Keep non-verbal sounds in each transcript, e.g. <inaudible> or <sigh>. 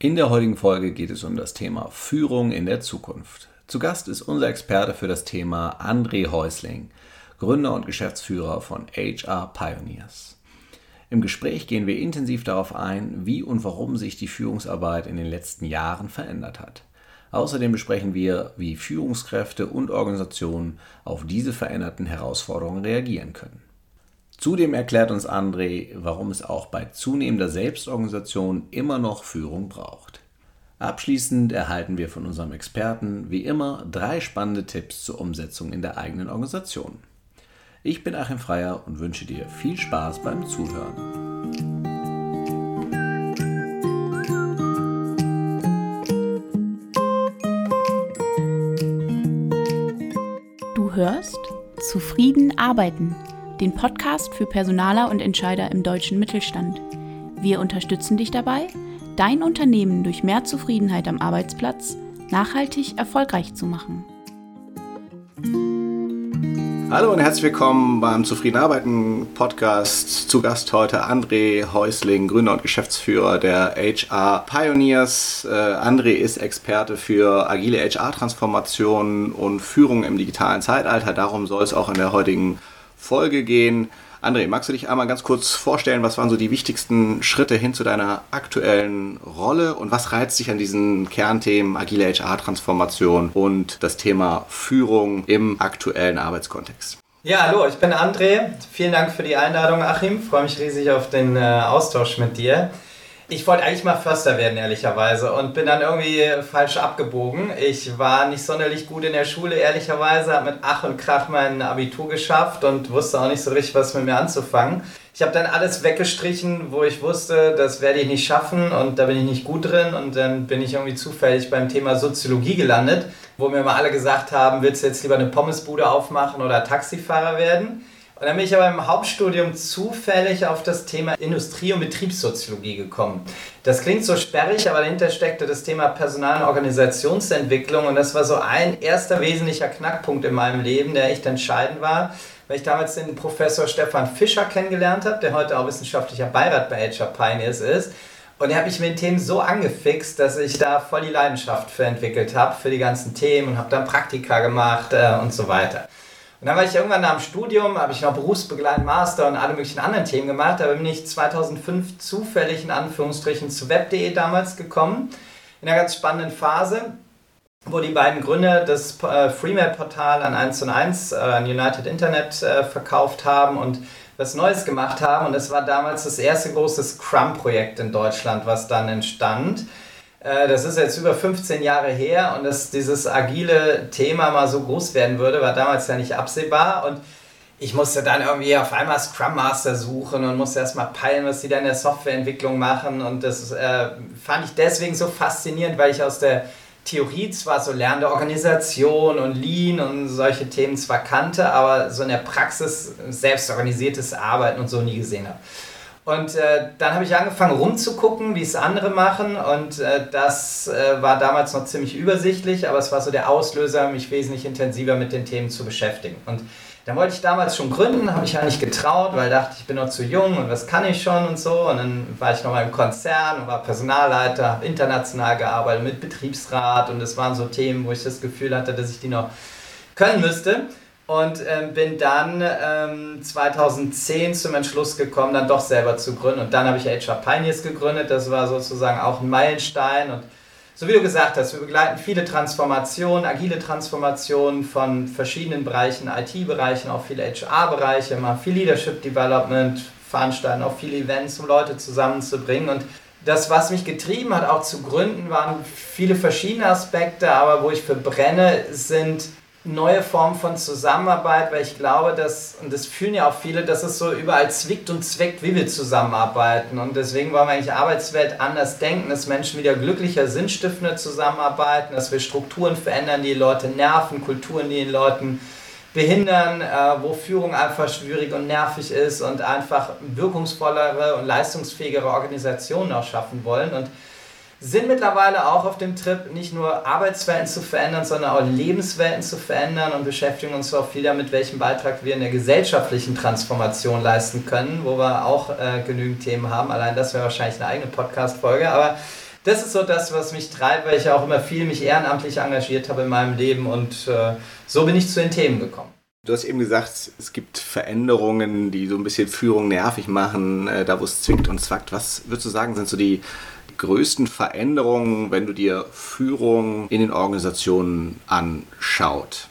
In der heutigen Folge geht es um das Thema Führung in der Zukunft. Zu Gast ist unser Experte für das Thema André Häusling, Gründer und Geschäftsführer von HR Pioneers. Im Gespräch gehen wir intensiv darauf ein, wie und warum sich die Führungsarbeit in den letzten Jahren verändert hat. Außerdem besprechen wir, wie Führungskräfte und Organisationen auf diese veränderten Herausforderungen reagieren können. Zudem erklärt uns André, warum es auch bei zunehmender Selbstorganisation immer noch Führung braucht. Abschließend erhalten wir von unserem Experten wie immer drei spannende Tipps zur Umsetzung in der eigenen Organisation. Ich bin Achim Freier und wünsche dir viel Spaß beim Zuhören. Du hörst Zufrieden arbeiten den Podcast für Personaler und Entscheider im deutschen Mittelstand. Wir unterstützen dich dabei, dein Unternehmen durch mehr Zufriedenheit am Arbeitsplatz nachhaltig erfolgreich zu machen. Hallo und herzlich willkommen beim Zufrieden Arbeiten Podcast. Zu Gast heute André Häusling, Gründer und Geschäftsführer der HR Pioneers. Äh, André ist Experte für agile HR-Transformation und Führung im digitalen Zeitalter. Darum soll es auch in der heutigen Folge gehen. André, magst du dich einmal ganz kurz vorstellen, was waren so die wichtigsten Schritte hin zu deiner aktuellen Rolle und was reizt dich an diesen Kernthemen agile HR-Transformation und das Thema Führung im aktuellen Arbeitskontext? Ja, hallo, ich bin André. Vielen Dank für die Einladung, Achim. Ich freue mich riesig auf den äh, Austausch mit dir. Ich wollte eigentlich mal Förster werden, ehrlicherweise, und bin dann irgendwie falsch abgebogen. Ich war nicht sonderlich gut in der Schule, ehrlicherweise, habe mit Ach und Krach mein Abitur geschafft und wusste auch nicht so richtig, was mit mir anzufangen. Ich habe dann alles weggestrichen, wo ich wusste, das werde ich nicht schaffen und da bin ich nicht gut drin. Und dann bin ich irgendwie zufällig beim Thema Soziologie gelandet, wo mir mal alle gesagt haben, willst du jetzt lieber eine Pommesbude aufmachen oder Taxifahrer werden? Und dann bin ich aber im Hauptstudium zufällig auf das Thema Industrie- und Betriebssoziologie gekommen. Das klingt so sperrig, aber dahinter steckte das Thema Personal- und Organisationsentwicklung und das war so ein erster wesentlicher Knackpunkt in meinem Leben, der echt entscheidend war, weil ich damals den Professor Stefan Fischer kennengelernt habe, der heute auch wissenschaftlicher Beirat bei HR Pioneers ist. Und er hat mich mit den Themen so angefixt, dass ich da voll die Leidenschaft für entwickelt habe, für die ganzen Themen und habe dann Praktika gemacht äh, und so weiter. Und dann war ich irgendwann nach dem Studium, habe ich noch berufsbegleitend Master und alle möglichen anderen Themen gemacht. Da bin ich 2005 zufällig in Anführungsstrichen zu web.de damals gekommen, in einer ganz spannenden Phase, wo die beiden Gründer das äh, Freemail-Portal an 1 und 1, äh, an United Internet äh, verkauft haben und was Neues gemacht haben. Und das war damals das erste große Scrum-Projekt in Deutschland, was dann entstand. Äh, das ist jetzt über 15 Jahre her und dass dieses agile Thema mal so groß werden würde, war damals ja nicht absehbar. Und ich musste dann irgendwie auf einmal Scrum Master suchen und musste erstmal peilen, was die da in der Softwareentwicklung machen. Und das äh, fand ich deswegen so faszinierend, weil ich aus der Theorie zwar so lernende Organisation und Lean und solche Themen zwar kannte, aber so in der Praxis selbstorganisiertes Arbeiten und so nie gesehen habe. Und äh, dann habe ich angefangen rumzugucken, wie es andere machen. Und äh, das äh, war damals noch ziemlich übersichtlich, aber es war so der Auslöser, mich wesentlich intensiver mit den Themen zu beschäftigen. Und dann wollte ich damals schon gründen, habe ich ja nicht getraut, weil ich dachte, ich bin noch zu jung und was kann ich schon und so. Und dann war ich noch mal im Konzern und war Personalleiter, habe international gearbeitet mit Betriebsrat und das waren so Themen, wo ich das Gefühl hatte, dass ich die noch können müsste und ähm, bin dann ähm, 2010 zum Entschluss gekommen, dann doch selber zu gründen. Und dann habe ich HR Pioneers gegründet. Das war sozusagen auch ein Meilenstein. Und so wie du gesagt hast, wir begleiten viele Transformationen, agile Transformationen von verschiedenen Bereichen, IT-Bereichen, auch viele HR-Bereiche, mal viel Leadership Development, veranstalten auch viele Events, um Leute zusammenzubringen. Und das, was mich getrieben hat, auch zu gründen, waren viele verschiedene Aspekte, aber wo ich für brenne, sind neue Form von Zusammenarbeit, weil ich glaube, dass, und das fühlen ja auch viele, dass es so überall zwickt und zweckt, wie wir zusammenarbeiten. Und deswegen wollen wir eigentlich Arbeitswelt anders denken, dass Menschen wieder glücklicher, sinnstiftender zusammenarbeiten, dass wir Strukturen verändern, die Leute nerven, Kulturen, die den Leuten behindern, äh, wo Führung einfach schwierig und nervig ist und einfach wirkungsvollere und leistungsfähigere Organisationen auch schaffen wollen. Und sind mittlerweile auch auf dem Trip, nicht nur Arbeitswelten zu verändern, sondern auch Lebenswelten zu verändern und beschäftigen uns auch viel damit, welchen Beitrag wir in der gesellschaftlichen Transformation leisten können, wo wir auch äh, genügend Themen haben. Allein das wäre wahrscheinlich eine eigene Podcast-Folge. Aber das ist so das, was mich treibt, weil ich auch immer viel mich ehrenamtlich engagiert habe in meinem Leben und äh, so bin ich zu den Themen gekommen. Du hast eben gesagt, es gibt Veränderungen, die so ein bisschen Führung nervig machen, äh, da wo es zwickt und zwackt. Was würdest du sagen, sind so die größten Veränderungen, wenn du dir Führung in den Organisationen anschaut?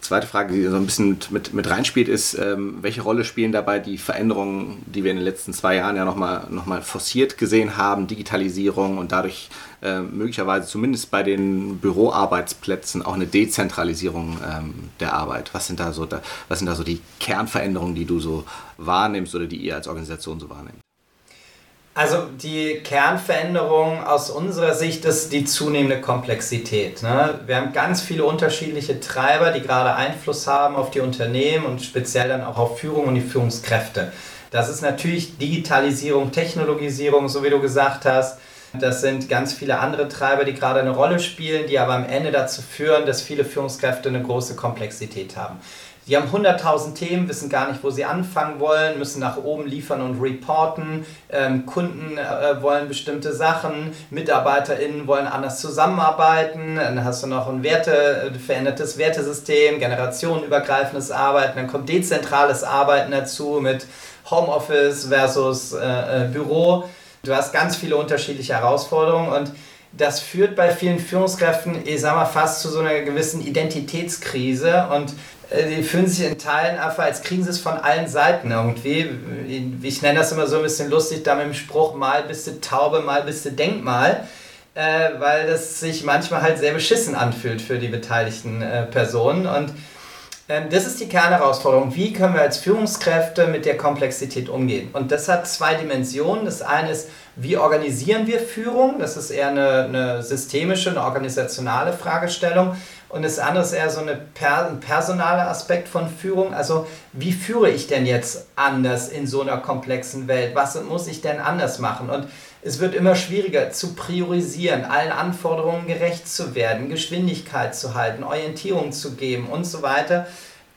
Zweite Frage, die so ein bisschen mit, mit reinspielt, ist, ähm, welche Rolle spielen dabei die Veränderungen, die wir in den letzten zwei Jahren ja nochmal noch mal forciert gesehen haben, Digitalisierung und dadurch äh, möglicherweise zumindest bei den Büroarbeitsplätzen auch eine Dezentralisierung ähm, der Arbeit? Was sind, da so da, was sind da so die Kernveränderungen, die du so wahrnimmst oder die ihr als Organisation so wahrnehmt? Also die Kernveränderung aus unserer Sicht ist die zunehmende Komplexität. Ne? Wir haben ganz viele unterschiedliche Treiber, die gerade Einfluss haben auf die Unternehmen und speziell dann auch auf Führung und die Führungskräfte. Das ist natürlich Digitalisierung, Technologisierung, so wie du gesagt hast. Das sind ganz viele andere Treiber, die gerade eine Rolle spielen, die aber am Ende dazu führen, dass viele Führungskräfte eine große Komplexität haben. Die haben 100.000 Themen, wissen gar nicht, wo sie anfangen wollen, müssen nach oben liefern und reporten. Ähm, Kunden äh, wollen bestimmte Sachen, MitarbeiterInnen wollen anders zusammenarbeiten. Dann hast du noch ein Werte, äh, verändertes Wertesystem, generationenübergreifendes Arbeiten. Dann kommt dezentrales Arbeiten dazu mit Homeoffice versus äh, äh, Büro. Du hast ganz viele unterschiedliche Herausforderungen und das führt bei vielen Führungskräften, ich sag mal, fast zu so einer gewissen Identitätskrise und die fühlen sich in Teilen einfach, als kriegen sie es von allen Seiten irgendwie. Ich nenne das immer so ein bisschen lustig, da mit dem Spruch, mal bist du Taube, mal bist du Denkmal, äh, weil das sich manchmal halt sehr beschissen anfühlt für die beteiligten äh, Personen. Und ähm, das ist die Kernherausforderung. Wie können wir als Führungskräfte mit der Komplexität umgehen? Und das hat zwei Dimensionen. Das eine ist, wie organisieren wir Führung? Das ist eher eine, eine systemische, eine organisationale Fragestellung. Und das andere ist eher so eine per, ein personaler Aspekt von Führung. Also wie führe ich denn jetzt anders in so einer komplexen Welt? Was muss ich denn anders machen? Und es wird immer schwieriger zu priorisieren, allen Anforderungen gerecht zu werden, Geschwindigkeit zu halten, Orientierung zu geben und so weiter.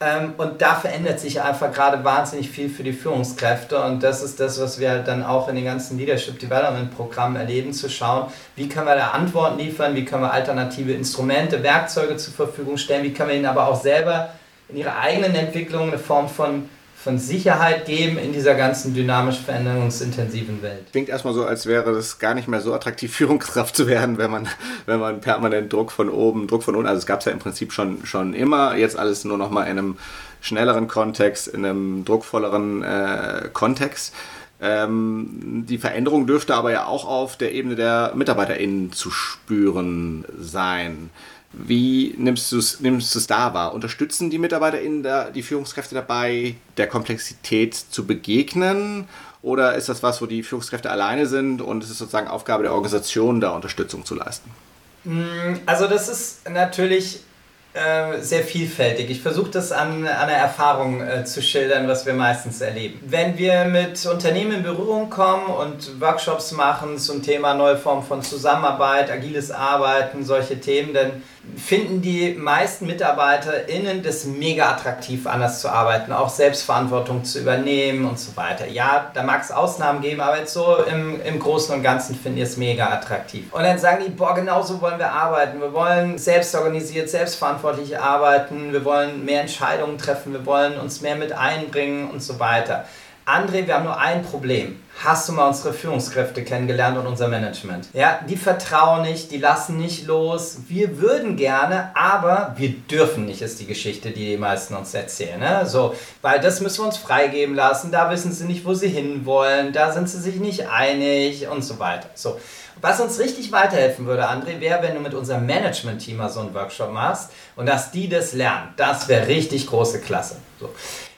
Ähm, und da verändert sich einfach gerade wahnsinnig viel für die Führungskräfte. Und das ist das, was wir dann auch in den ganzen Leadership Development Programmen erleben, zu schauen, wie können wir da Antworten liefern, wie können wir alternative Instrumente, Werkzeuge zur Verfügung stellen, wie können wir ihnen aber auch selber in ihrer eigenen Entwicklung eine Form von von Sicherheit geben in dieser ganzen dynamisch veränderungsintensiven Welt. Klingt erstmal so, als wäre es gar nicht mehr so attraktiv, <laughs> Führungskraft zu werden, wenn man, wenn man permanent Druck von oben, Druck von unten, also es gab es ja im Prinzip schon, schon immer, jetzt alles nur noch mal in einem schnelleren Kontext, in einem druckvolleren äh, Kontext. Ähm, die Veränderung dürfte aber ja auch auf der Ebene der MitarbeiterInnen zu spüren sein. Wie nimmst du es nimmst da wahr? Unterstützen die MitarbeiterInnen da, die Führungskräfte dabei, der Komplexität zu begegnen? Oder ist das was, wo die Führungskräfte alleine sind und es ist sozusagen Aufgabe der Organisation, da Unterstützung zu leisten? Mm, also das ist natürlich äh, sehr vielfältig. Ich versuche das an, an der Erfahrung äh, zu schildern, was wir meistens erleben. Wenn wir mit Unternehmen in Berührung kommen und Workshops machen zum Thema neue Formen von Zusammenarbeit, agiles Arbeiten, solche Themen, dann finden die meisten MitarbeiterInnen das mega attraktiv, anders zu arbeiten, auch Selbstverantwortung zu übernehmen und so weiter. Ja, da mag es Ausnahmen geben, aber jetzt so im, im Großen und Ganzen finden die es mega attraktiv. Und dann sagen die, boah, genau so wollen wir arbeiten. Wir wollen selbstorganisiert, selbstverantwortlich arbeiten, wir wollen mehr Entscheidungen treffen, wir wollen uns mehr mit einbringen und so weiter. André, wir haben nur ein Problem. Hast du mal unsere Führungskräfte kennengelernt und unser Management? Ja, die vertrauen nicht, die lassen nicht los. Wir würden gerne, aber wir dürfen nicht, ist die Geschichte, die die meisten uns erzählen. Ne? So, weil das müssen wir uns freigeben lassen. Da wissen sie nicht, wo sie hinwollen. Da sind sie sich nicht einig und so weiter. So. Was uns richtig weiterhelfen würde, André, wäre, wenn du mit unserem Management-Team mal so einen Workshop machst und dass die das lernen. Das wäre richtig große Klasse. So.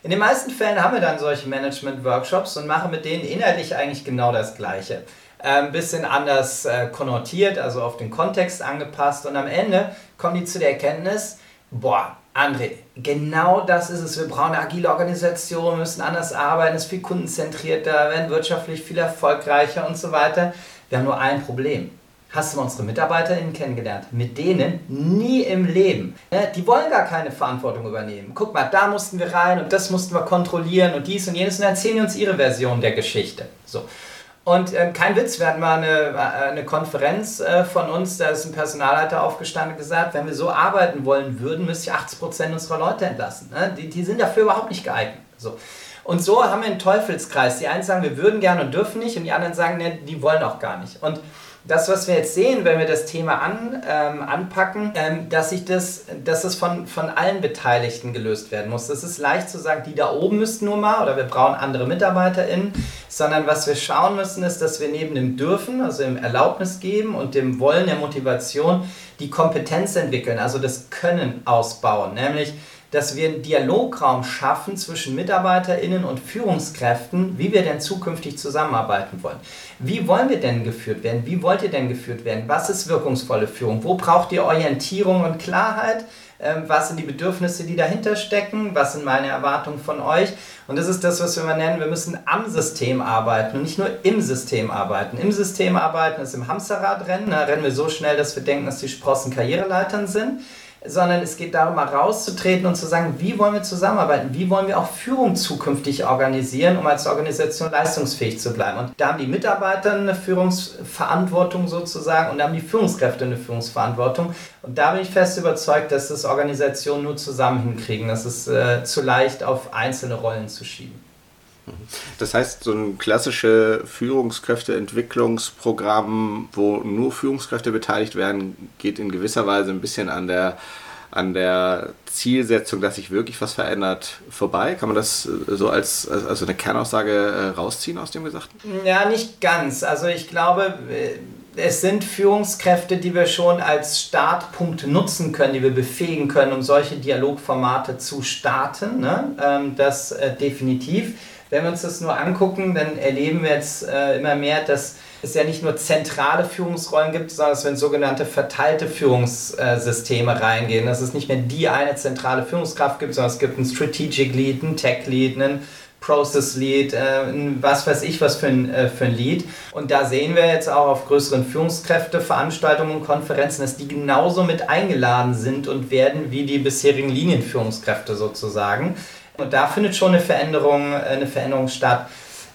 In den meisten Fällen haben wir dann solche Management-Workshops und machen mit denen inhaltlich eigentlich genau das Gleiche. Ein ähm, bisschen anders äh, konnotiert, also auf den Kontext angepasst und am Ende kommen die zu der Erkenntnis, boah, André, genau das ist es. Wir brauchen eine agile Organisation, müssen anders arbeiten, es ist viel kundenzentrierter, werden wirtschaftlich viel erfolgreicher und so weiter. Wir haben nur ein Problem. Hast du unsere MitarbeiterInnen kennengelernt? Mit denen nie im Leben. Ne, die wollen gar keine Verantwortung übernehmen. Guck mal, da mussten wir rein und das mussten wir kontrollieren und dies und jenes und erzählen die uns ihre Version der Geschichte. So. Und äh, kein Witz, wir hatten mal eine, äh, eine Konferenz äh, von uns, da ist ein Personalleiter aufgestanden und gesagt, wenn wir so arbeiten wollen würden, müsste ich 80% unserer Leute entlassen. Ne? Die, die sind dafür überhaupt nicht geeignet. So. Und so haben wir einen Teufelskreis. Die einen sagen, wir würden gerne und dürfen nicht und die anderen sagen, ne, die wollen auch gar nicht. Und das, was wir jetzt sehen, wenn wir das Thema an, ähm, anpacken, ähm, dass, sich das, dass das von, von allen Beteiligten gelöst werden muss. Das ist leicht zu sagen, die da oben müssten nur mal oder wir brauchen andere MitarbeiterInnen, sondern was wir schauen müssen, ist, dass wir neben dem Dürfen, also dem Erlaubnis geben und dem Wollen der Motivation, die Kompetenz entwickeln, also das Können ausbauen, nämlich dass wir einen Dialograum schaffen zwischen MitarbeiterInnen und Führungskräften, wie wir denn zukünftig zusammenarbeiten wollen. Wie wollen wir denn geführt werden? Wie wollt ihr denn geführt werden? Was ist wirkungsvolle Führung? Wo braucht ihr Orientierung und Klarheit? Ähm, was sind die Bedürfnisse, die dahinter stecken? Was sind meine Erwartungen von euch? Und das ist das, was wir mal nennen, wir müssen am System arbeiten und nicht nur im System arbeiten. Im System arbeiten ist im Hamsterradrennen. Da rennen wir so schnell, dass wir denken, dass die Sprossen Karriereleitern sind sondern es geht darum, mal rauszutreten und zu sagen, wie wollen wir zusammenarbeiten, wie wollen wir auch Führung zukünftig organisieren, um als Organisation leistungsfähig zu bleiben. Und da haben die Mitarbeiter eine Führungsverantwortung sozusagen und da haben die Führungskräfte eine Führungsverantwortung. Und da bin ich fest überzeugt, dass das Organisationen nur zusammen hinkriegen. Das ist äh, zu leicht auf einzelne Rollen zu schieben. Das heißt, so ein klassisches Führungskräfteentwicklungsprogramm, wo nur Führungskräfte beteiligt werden, geht in gewisser Weise ein bisschen an der, an der Zielsetzung, dass sich wirklich was verändert, vorbei. Kann man das so als also eine Kernaussage äh, rausziehen aus dem Gesagten? Ja, nicht ganz. Also ich glaube, es sind Führungskräfte, die wir schon als Startpunkt nutzen können, die wir befähigen können, um solche Dialogformate zu starten. Ne? Ähm, das äh, definitiv. Wenn wir uns das nur angucken, dann erleben wir jetzt äh, immer mehr, dass es ja nicht nur zentrale Führungsrollen gibt, sondern wir in sogenannte verteilte Führungssysteme reingehen. Dass es nicht mehr die eine zentrale Führungskraft gibt, sondern es gibt einen Strategic Lead, einen Tech Lead, einen Process Lead, äh, was weiß ich was für ein, äh, für ein Lead. Und da sehen wir jetzt auch auf größeren Führungskräfteveranstaltungen und Konferenzen, dass die genauso mit eingeladen sind und werden wie die bisherigen Linienführungskräfte sozusagen. Und da findet schon eine Veränderung, äh, eine Veränderung statt.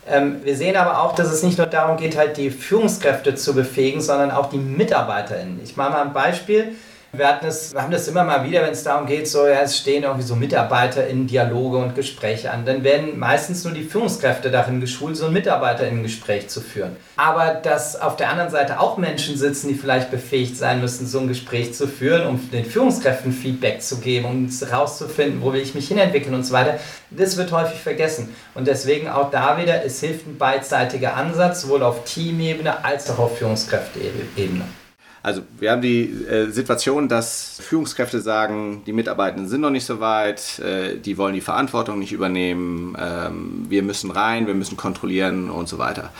Ähm, wir sehen aber auch, dass es nicht nur darum geht, halt die Führungskräfte zu befähigen, sondern auch die MitarbeiterInnen. Ich mache mal ein Beispiel. Wir, hatten das, wir haben das immer mal wieder, wenn es darum geht, so, ja, es stehen irgendwie so Mitarbeiter in Dialoge und Gespräche an. Dann werden meistens nur die Führungskräfte darin geschult, so ein Mitarbeiter in ein Gespräch zu führen. Aber dass auf der anderen Seite auch Menschen sitzen, die vielleicht befähigt sein müssen, so ein Gespräch zu führen, um den Führungskräften Feedback zu geben, um herauszufinden, wo will ich mich hinentwickeln und so weiter, das wird häufig vergessen. Und deswegen auch da wieder, es hilft ein beidseitiger Ansatz, sowohl auf Teamebene als auch auf Führungskräfteebene. Also wir haben die äh, Situation, dass Führungskräfte sagen, die Mitarbeitenden sind noch nicht so weit, äh, die wollen die Verantwortung nicht übernehmen, ähm, wir müssen rein, wir müssen kontrollieren und so weiter.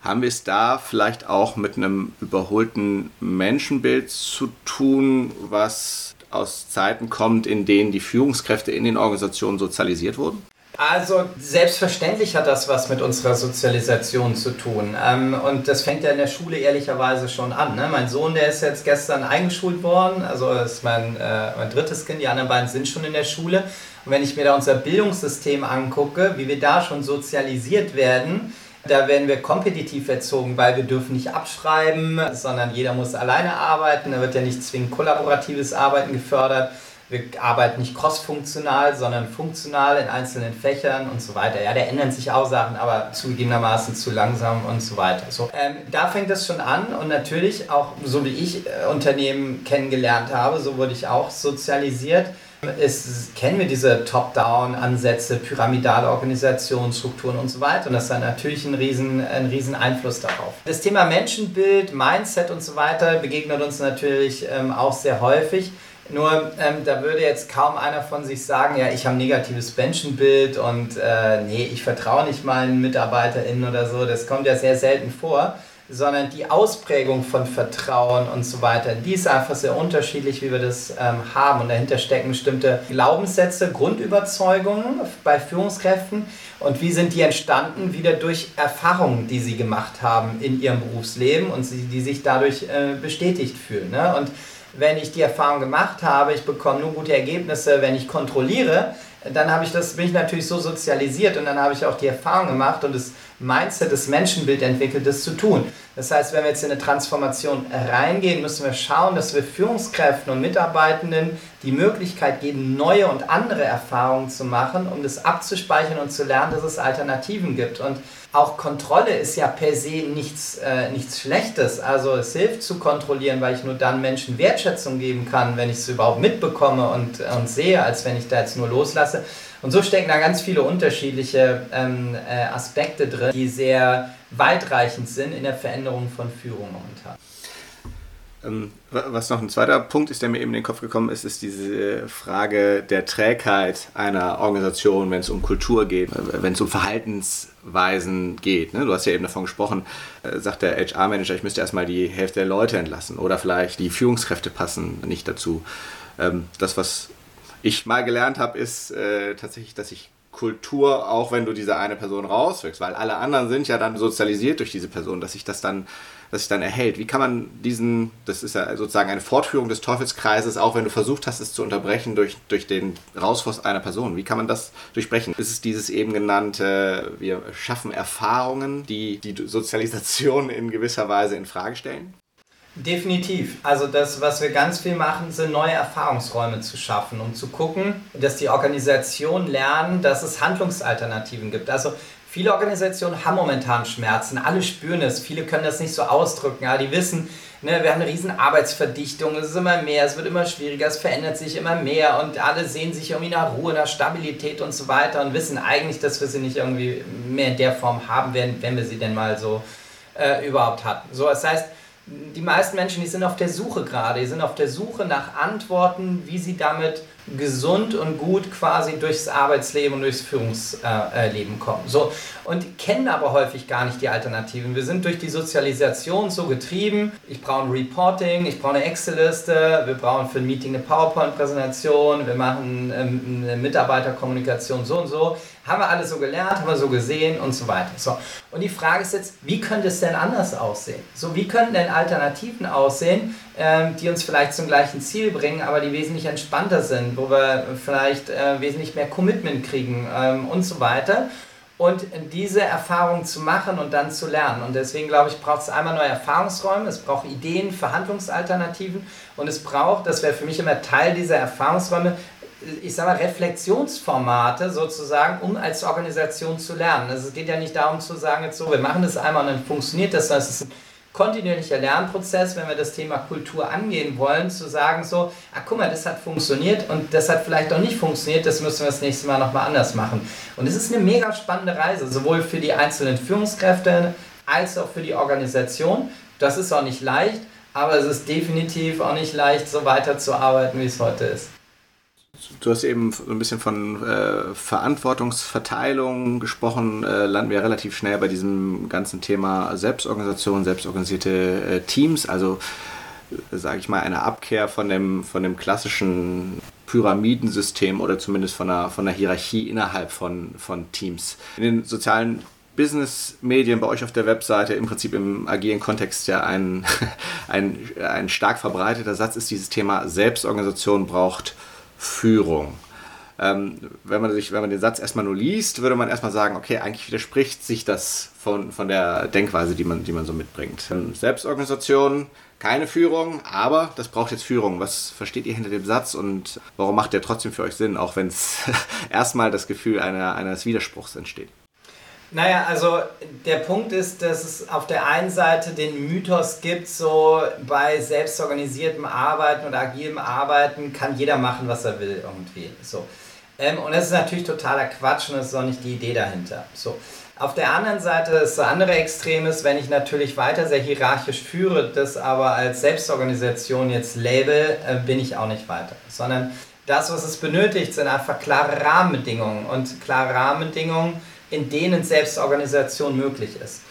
Haben wir es da vielleicht auch mit einem überholten Menschenbild zu tun, was aus Zeiten kommt, in denen die Führungskräfte in den Organisationen sozialisiert wurden? Also selbstverständlich hat das was mit unserer Sozialisation zu tun. Ähm, und das fängt ja in der Schule ehrlicherweise schon an. Ne? Mein Sohn, der ist jetzt gestern eingeschult worden, also ist mein, äh, mein drittes Kind, die anderen beiden sind schon in der Schule. Und wenn ich mir da unser Bildungssystem angucke, wie wir da schon sozialisiert werden, da werden wir kompetitiv erzogen, weil wir dürfen nicht abschreiben, sondern jeder muss alleine arbeiten. Da wird ja nicht zwingend kollaboratives Arbeiten gefördert wir arbeiten nicht crossfunktional, sondern funktional in einzelnen Fächern und so weiter. Ja, da ändern sich auch Sachen, aber zugegebenermaßen zu langsam und so weiter. So, ähm, da fängt es schon an und natürlich auch, so wie ich äh, Unternehmen kennengelernt habe, so wurde ich auch sozialisiert. Es, kennen wir diese Top-Down-Ansätze, pyramidale Organisationsstrukturen und so weiter. Und das hat natürlich einen riesen, einen riesen Einfluss darauf. Das Thema Menschenbild, Mindset und so weiter begegnet uns natürlich ähm, auch sehr häufig. Nur ähm, da würde jetzt kaum einer von sich sagen, ja, ich habe ein negatives Menschenbild und äh, nee, ich vertraue nicht meinen MitarbeiterInnen oder so. Das kommt ja sehr selten vor, sondern die Ausprägung von Vertrauen und so weiter, die ist einfach sehr unterschiedlich, wie wir das ähm, haben. Und dahinter stecken bestimmte Glaubenssätze, Grundüberzeugungen bei Führungskräften. Und wie sind die entstanden? Wieder durch Erfahrungen, die sie gemacht haben in ihrem Berufsleben und sie, die sich dadurch äh, bestätigt fühlen. Ne? Und wenn ich die Erfahrung gemacht habe, ich bekomme nur gute Ergebnisse, wenn ich kontrolliere, dann habe ich das, bin ich natürlich so sozialisiert und dann habe ich auch die Erfahrung gemacht und es Mindset, das Menschenbild entwickelt, das zu tun. Das heißt, wenn wir jetzt in eine Transformation reingehen, müssen wir schauen, dass wir Führungskräften und Mitarbeitenden die Möglichkeit geben, neue und andere Erfahrungen zu machen, um das abzuspeichern und zu lernen, dass es Alternativen gibt. Und auch Kontrolle ist ja per se nichts, äh, nichts Schlechtes. Also es hilft zu kontrollieren, weil ich nur dann Menschen Wertschätzung geben kann, wenn ich es überhaupt mitbekomme und, und sehe, als wenn ich da jetzt nur loslasse. Und so stecken da ganz viele unterschiedliche ähm, äh, Aspekte drin, die sehr weitreichend sind in der Veränderung von Führung momentan. Ähm, was noch ein zweiter Punkt ist, der mir eben in den Kopf gekommen ist, ist diese Frage der Trägheit einer Organisation, wenn es um Kultur geht, wenn es um Verhaltensweisen geht. Ne? Du hast ja eben davon gesprochen, äh, sagt der HR-Manager, ich müsste erstmal die Hälfte der Leute entlassen oder vielleicht die Führungskräfte passen nicht dazu. Ähm, das, was ich mal gelernt habe, ist äh, tatsächlich, dass ich Kultur, auch wenn du diese eine Person rauswirkst, weil alle anderen sind ja dann sozialisiert durch diese Person, dass sich das dann, dass sich dann erhält. Wie kann man diesen, das ist ja sozusagen eine Fortführung des Teufelskreises, auch wenn du versucht hast, es zu unterbrechen durch, durch den Rauswurf einer Person. Wie kann man das durchbrechen? Ist es dieses eben genannte, wir schaffen Erfahrungen, die die Sozialisation in gewisser Weise in Frage stellen? Definitiv. Also das, was wir ganz viel machen, sind neue Erfahrungsräume zu schaffen, um zu gucken, dass die Organisationen lernen, dass es Handlungsalternativen gibt. Also viele Organisationen haben momentan Schmerzen, alle spüren es, viele können das nicht so ausdrücken, aber die wissen, ne, wir haben eine riesen Arbeitsverdichtung, es ist immer mehr, es wird immer schwieriger, es verändert sich immer mehr und alle sehen sich irgendwie nach Ruhe, nach Stabilität und so weiter und wissen eigentlich, dass wir sie nicht irgendwie mehr in der Form haben werden, wenn wir sie denn mal so äh, überhaupt hatten. So, das heißt, die meisten Menschen, die sind auf der Suche gerade, die sind auf der Suche nach Antworten, wie sie damit gesund und gut quasi durchs Arbeitsleben und durchs Führungsleben kommen. So, und kennen aber häufig gar nicht die Alternativen. Wir sind durch die Sozialisation so getrieben, ich brauche ein Reporting, ich brauche eine Excel-Liste, wir brauchen für ein Meeting eine PowerPoint-Präsentation, wir machen ähm, eine Mitarbeiterkommunikation so und so. Haben wir alles so gelernt, haben wir so gesehen und so weiter. So. Und die Frage ist jetzt, wie könnte es denn anders aussehen? So, wie könnten denn Alternativen aussehen, die uns vielleicht zum gleichen Ziel bringen, aber die wesentlich entspannter sind, wo wir vielleicht äh, wesentlich mehr Commitment kriegen ähm, und so weiter. Und diese Erfahrung zu machen und dann zu lernen. Und deswegen glaube ich, braucht es einmal neue Erfahrungsräume, es braucht Ideen, Verhandlungsalternativen und es braucht, das wäre für mich immer Teil dieser Erfahrungsräume, ich sage mal, Reflexionsformate sozusagen, um als Organisation zu lernen. Also es geht ja nicht darum zu sagen, jetzt so, wir machen das einmal und dann funktioniert das, sondern es ist ein kontinuierlicher Lernprozess, wenn wir das Thema Kultur angehen wollen, zu sagen so, ah guck mal, das hat funktioniert und das hat vielleicht auch nicht funktioniert, das müssen wir das nächste Mal nochmal anders machen. Und es ist eine mega spannende Reise, sowohl für die einzelnen Führungskräfte als auch für die Organisation. Das ist auch nicht leicht, aber es ist definitiv auch nicht leicht, so weiterzuarbeiten, wie es heute ist. Du hast eben so ein bisschen von äh, Verantwortungsverteilung gesprochen. Äh, landen wir relativ schnell bei diesem ganzen Thema Selbstorganisation, selbstorganisierte äh, Teams. Also, äh, sage ich mal, eine Abkehr von dem, von dem klassischen Pyramidensystem oder zumindest von einer, von einer Hierarchie innerhalb von, von Teams. In den sozialen Business-Medien bei euch auf der Webseite im Prinzip im agilen Kontext ja ein, <laughs> ein, ein stark verbreiteter Satz ist dieses Thema Selbstorganisation braucht Führung. Ähm, wenn, man sich, wenn man den Satz erstmal nur liest, würde man erstmal sagen, okay, eigentlich widerspricht sich das von, von der Denkweise, die man, die man so mitbringt. Selbstorganisation, keine Führung, aber das braucht jetzt Führung. Was versteht ihr hinter dem Satz und warum macht der trotzdem für euch Sinn, auch wenn es <laughs> erstmal das Gefühl einer, eines Widerspruchs entsteht? Naja, also der Punkt ist, dass es auf der einen Seite den Mythos gibt, so bei selbstorganisiertem Arbeiten oder agilem Arbeiten kann jeder machen, was er will irgendwie. So. Ähm, und das ist natürlich totaler Quatsch und das ist auch nicht die Idee dahinter. So. Auf der anderen Seite ist das andere Extrem ist, wenn ich natürlich weiter sehr hierarchisch führe, das aber als Selbstorganisation jetzt label, äh, bin ich auch nicht weiter. Sondern das, was es benötigt, sind einfach klare Rahmenbedingungen. Und klare Rahmenbedingungen in denen Selbstorganisation möglich ist.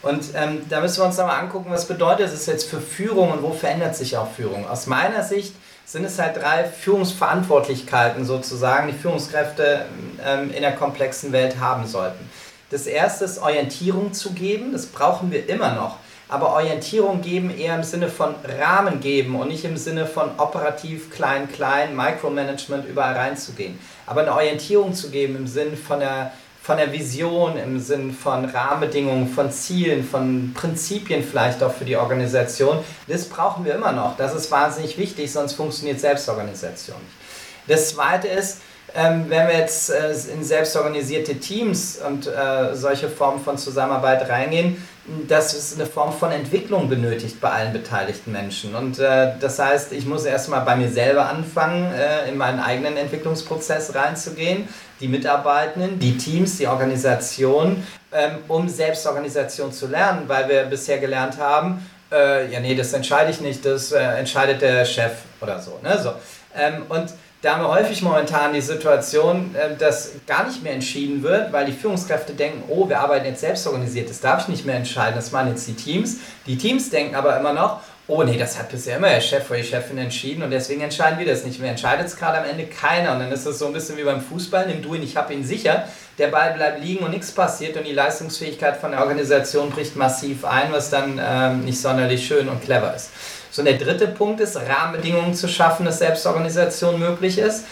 Und ähm, da müssen wir uns nochmal angucken, was bedeutet es jetzt für Führung und wo verändert sich auch Führung. Aus meiner Sicht sind es halt drei Führungsverantwortlichkeiten sozusagen, die Führungskräfte ähm, in der komplexen Welt haben sollten. Das erste ist Orientierung zu geben, das brauchen wir immer noch. Aber Orientierung geben eher im Sinne von Rahmen geben und nicht im Sinne von operativ klein, klein, Micromanagement überall reinzugehen. Aber eine Orientierung zu geben im Sinne von der von der Vision im Sinn von Rahmenbedingungen, von Zielen, von Prinzipien vielleicht auch für die Organisation, das brauchen wir immer noch. Das ist wahnsinnig wichtig, sonst funktioniert Selbstorganisation nicht. Das Zweite ist, ähm, wenn wir jetzt äh, in selbstorganisierte Teams und äh, solche Formen von Zusammenarbeit reingehen, dass es eine Form von Entwicklung benötigt bei allen beteiligten Menschen. Und äh, das heißt, ich muss erstmal bei mir selber anfangen, äh, in meinen eigenen Entwicklungsprozess reinzugehen, die Mitarbeitenden, die Teams, die Organisation, ähm, um Selbstorganisation zu lernen, weil wir bisher gelernt haben, äh, ja nee, das entscheide ich nicht, das äh, entscheidet der Chef oder so. Ne? so. Ähm, und da haben wir häufig momentan die Situation, äh, dass gar nicht mehr entschieden wird, weil die Führungskräfte denken, oh, wir arbeiten jetzt selbst organisiert, das darf ich nicht mehr entscheiden, das machen jetzt die Teams. Die Teams denken aber immer noch, oh nee, das hat bisher immer der Chef oder die Chefin entschieden und deswegen entscheiden wir das nicht mehr. Entscheidet es gerade am Ende keiner und dann ist es so ein bisschen wie beim Fußball, nimm du ihn, ich habe ihn sicher, der Ball bleibt liegen und nichts passiert und die Leistungsfähigkeit von der Organisation bricht massiv ein, was dann ähm, nicht sonderlich schön und clever ist. So, und der dritte Punkt ist, Rahmenbedingungen zu schaffen, dass Selbstorganisation möglich ist.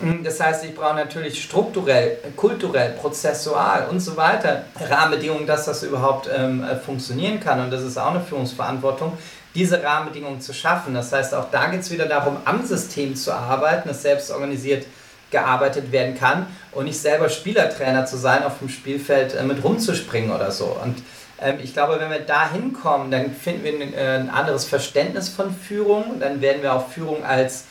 Hm, das heißt, ich brauche natürlich strukturell, kulturell, prozessual und so weiter Rahmenbedingungen, dass das überhaupt ähm, äh, funktionieren kann. Und das ist auch eine Führungsverantwortung, diese Rahmenbedingungen zu schaffen. Das heißt, auch da geht es wieder darum, am System zu arbeiten, das selbst organisiert gearbeitet werden kann und nicht selber Spielertrainer zu sein, auf dem Spielfeld äh, mit rumzuspringen oder so. Und ich glaube, wenn wir da hinkommen, dann finden wir ein, äh, ein anderes Verständnis von Führung. Dann werden wir auch Führung als,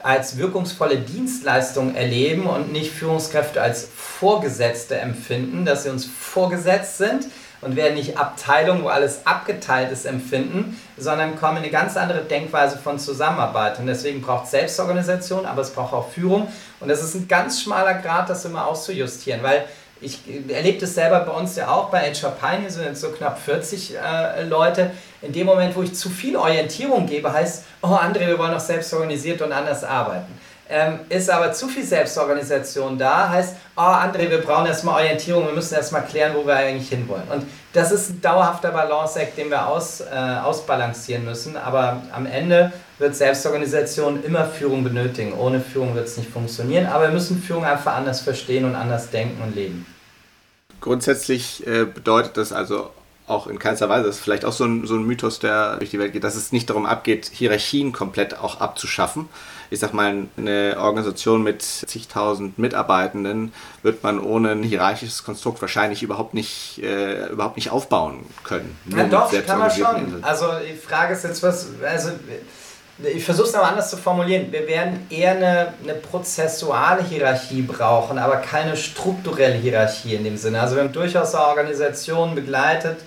als wirkungsvolle Dienstleistung erleben und nicht Führungskräfte als Vorgesetzte empfinden, dass sie uns vorgesetzt sind und werden nicht Abteilungen, wo alles abgeteilt ist, empfinden, sondern kommen in eine ganz andere Denkweise von Zusammenarbeit. Und deswegen braucht es Selbstorganisation, aber es braucht auch Führung. Und das ist ein ganz schmaler Grad, das immer auszujustieren, weil ich erlebe das selber bei uns ja auch, bei HR Pioneer sind jetzt so knapp 40 äh, Leute. In dem Moment, wo ich zu viel Orientierung gebe, heißt, oh André, wir wollen noch selbst organisiert und anders arbeiten. Ähm, ist aber zu viel Selbstorganisation da, heißt, oh André, wir brauchen erstmal Orientierung, wir müssen erstmal klären, wo wir eigentlich hinwollen. Und das ist ein dauerhafter Balanceact, den wir aus, äh, ausbalancieren müssen, aber am Ende wird Selbstorganisation immer Führung benötigen. Ohne Führung wird es nicht funktionieren, aber wir müssen Führung einfach anders verstehen und anders denken und leben. Grundsätzlich äh, bedeutet das also auch in keinster Weise, das ist vielleicht auch so ein, so ein Mythos, der durch die Welt geht, dass es nicht darum abgeht, Hierarchien komplett auch abzuschaffen. Ich sag mal, eine Organisation mit zigtausend Mitarbeitenden wird man ohne ein hierarchisches Konstrukt wahrscheinlich überhaupt nicht, äh, überhaupt nicht aufbauen können. Ja, doch, kann man schon. Also die Frage ist jetzt, was, also ich versuche es aber anders zu formulieren. Wir werden eher eine, eine prozessuale Hierarchie brauchen, aber keine strukturelle Hierarchie in dem Sinne. Also wir haben durchaus Organisationen begleitet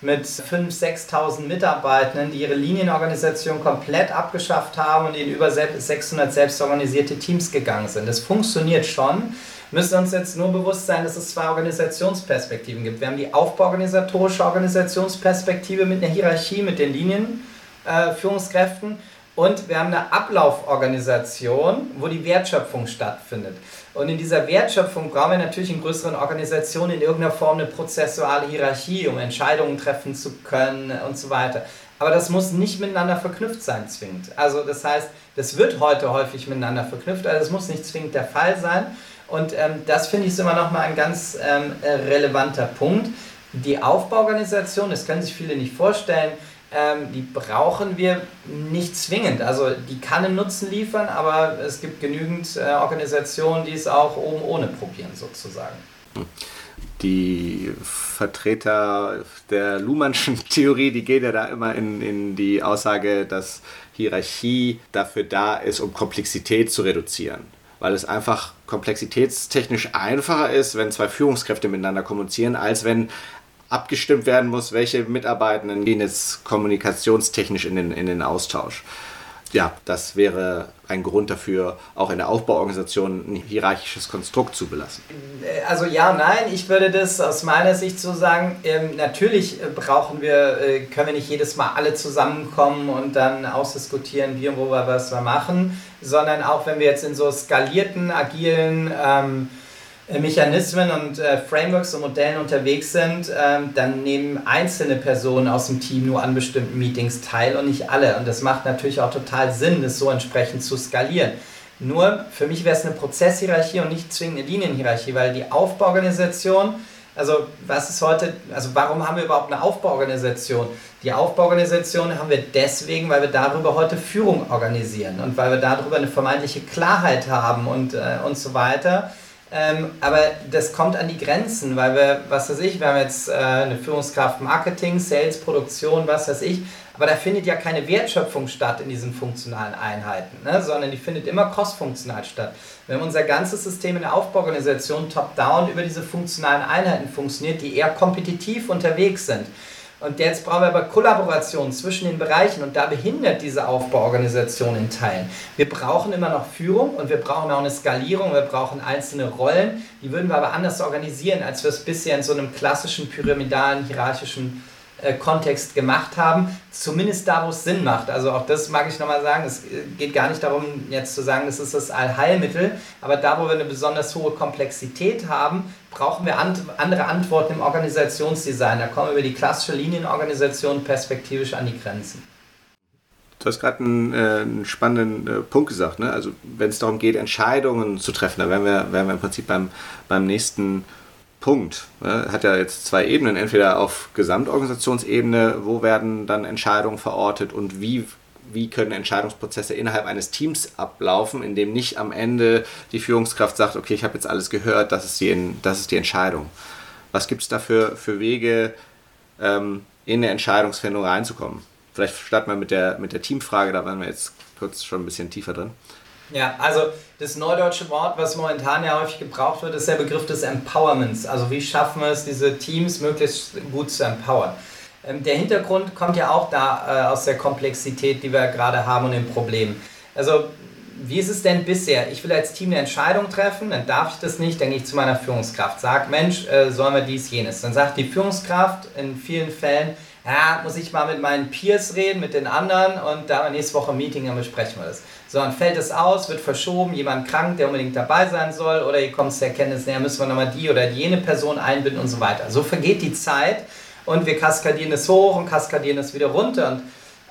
mit 5.000, 6.000 Mitarbeitenden, die ihre Linienorganisation komplett abgeschafft haben und in über 600 selbstorganisierte Teams gegangen sind. Das funktioniert schon. Wir müssen uns jetzt nur bewusst sein, dass es zwei Organisationsperspektiven gibt. Wir haben die aufbauorganisatorische Organisationsperspektive mit einer Hierarchie, mit den Linienführungskräften. Äh, und wir haben eine Ablauforganisation, wo die Wertschöpfung stattfindet. Und in dieser Wertschöpfung brauchen wir natürlich in größeren Organisationen in irgendeiner Form eine prozessuale Hierarchie, um Entscheidungen treffen zu können und so weiter. Aber das muss nicht miteinander verknüpft sein, zwingend. Also das heißt, das wird heute häufig miteinander verknüpft, also das muss nicht zwingend der Fall sein. Und ähm, das finde ich immer noch mal ein ganz ähm, relevanter Punkt. Die Aufbauorganisation, das können sich viele nicht vorstellen, ähm, die brauchen wir nicht zwingend. Also die kann einen Nutzen liefern, aber es gibt genügend äh, Organisationen, die es auch oben ohne probieren sozusagen. Die Vertreter der Luhmannschen <laughs> Theorie, die gehen ja da immer in, in die Aussage, dass Hierarchie dafür da ist, um Komplexität zu reduzieren weil es einfach komplexitätstechnisch einfacher ist, wenn zwei Führungskräfte miteinander kommunizieren, als wenn abgestimmt werden muss, welche Mitarbeitenden gehen jetzt kommunikationstechnisch in den, in den Austausch. Ja, das wäre ein Grund dafür, auch in der Aufbauorganisation ein hierarchisches Konstrukt zu belassen. Also ja, nein, ich würde das aus meiner Sicht so sagen, ähm, natürlich brauchen wir, äh, können wir nicht jedes Mal alle zusammenkommen und dann ausdiskutieren, wie und wo wir was wir machen, sondern auch wenn wir jetzt in so skalierten, agilen ähm, äh, Mechanismen und äh, Frameworks und Modellen unterwegs sind, ähm, dann nehmen einzelne Personen aus dem Team nur an bestimmten Meetings teil und nicht alle. Und das macht natürlich auch total Sinn, das so entsprechend zu skalieren. Nur für mich wäre es eine Prozesshierarchie und nicht zwingend eine Linienhierarchie, weil die Aufbauorganisation, also was ist heute, also warum haben wir überhaupt eine Aufbauorganisation? Die Aufbauorganisation haben wir deswegen, weil wir darüber heute Führung organisieren und weil wir darüber eine vermeintliche Klarheit haben und, äh, und so weiter. Ähm, aber das kommt an die Grenzen, weil wir, was weiß ich, wir haben jetzt äh, eine Führungskraft Marketing, Sales, Produktion, was weiß ich, aber da findet ja keine Wertschöpfung statt in diesen funktionalen Einheiten, ne? sondern die findet immer crossfunktional statt. Wenn unser ganzes System in der Aufbauorganisation top-down über diese funktionalen Einheiten funktioniert, die eher kompetitiv unterwegs sind, und jetzt brauchen wir aber Kollaboration zwischen den Bereichen und da behindert diese Aufbauorganisation in Teilen. Wir brauchen immer noch Führung und wir brauchen auch eine Skalierung, wir brauchen einzelne Rollen, die würden wir aber anders organisieren, als wir es bisher in so einem klassischen pyramidalen, hierarchischen äh, Kontext gemacht haben, zumindest da, wo es Sinn macht. Also auch das mag ich nochmal sagen, es äh, geht gar nicht darum, jetzt zu sagen, das ist das Allheilmittel, aber da, wo wir eine besonders hohe Komplexität haben, brauchen wir andere Antworten im Organisationsdesign. Da kommen wir über die klassische Linienorganisation perspektivisch an die Grenzen. Du hast gerade einen, äh, einen, spannenden äh, Punkt gesagt. Ne? Also wenn es darum geht, Entscheidungen zu treffen, da wären wir, wären wir im Prinzip beim, beim nächsten. Ne? Hat ja jetzt zwei Ebenen, entweder auf Gesamtorganisationsebene, wo werden dann Entscheidungen verortet und wie, wie können Entscheidungsprozesse innerhalb eines Teams ablaufen, in dem nicht am Ende die Führungskraft sagt, okay, ich habe jetzt alles gehört, das ist die, das ist die Entscheidung. Was gibt es da für, für Wege, ähm, in eine Entscheidungsfindung reinzukommen? Vielleicht starten wir mit der, mit der Teamfrage, da waren wir jetzt kurz schon ein bisschen tiefer drin. Ja, also das neudeutsche Wort, was momentan ja häufig gebraucht wird, ist der Begriff des Empowerments. Also wie schaffen wir es, diese Teams möglichst gut zu empowern. Ähm, der Hintergrund kommt ja auch da äh, aus der Komplexität, die wir gerade haben und den Problemen. Also wie ist es denn bisher? Ich will als Team eine Entscheidung treffen, dann darf ich das nicht, dann gehe ich zu meiner Führungskraft, sage, Mensch, äh, sollen wir dies, jenes. Dann sagt die Führungskraft in vielen Fällen, ja, muss ich mal mit meinen Peers reden, mit den anderen und da nächste Woche ein Meeting, dann besprechen wir das. So, dann fällt es aus, wird verschoben, jemand krank, der unbedingt dabei sein soll oder ihr kommt zur Erkenntnis, naja, müssen wir nochmal die oder jene Person einbinden und so weiter. So vergeht die Zeit und wir kaskadieren es hoch und kaskadieren es wieder runter und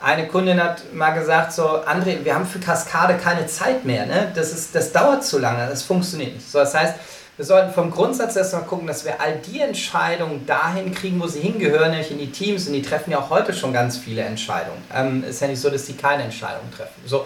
eine Kundin hat mal gesagt, so, André, wir haben für Kaskade keine Zeit mehr, ne? das, ist, das dauert zu lange, das funktioniert nicht. So, das heißt, wir sollten vom Grundsatz erstmal gucken, dass wir all die Entscheidungen dahin kriegen, wo sie hingehören, nämlich in die Teams. Und die treffen ja auch heute schon ganz viele Entscheidungen. Ähm, ist ja nicht so, dass sie keine Entscheidungen treffen. So.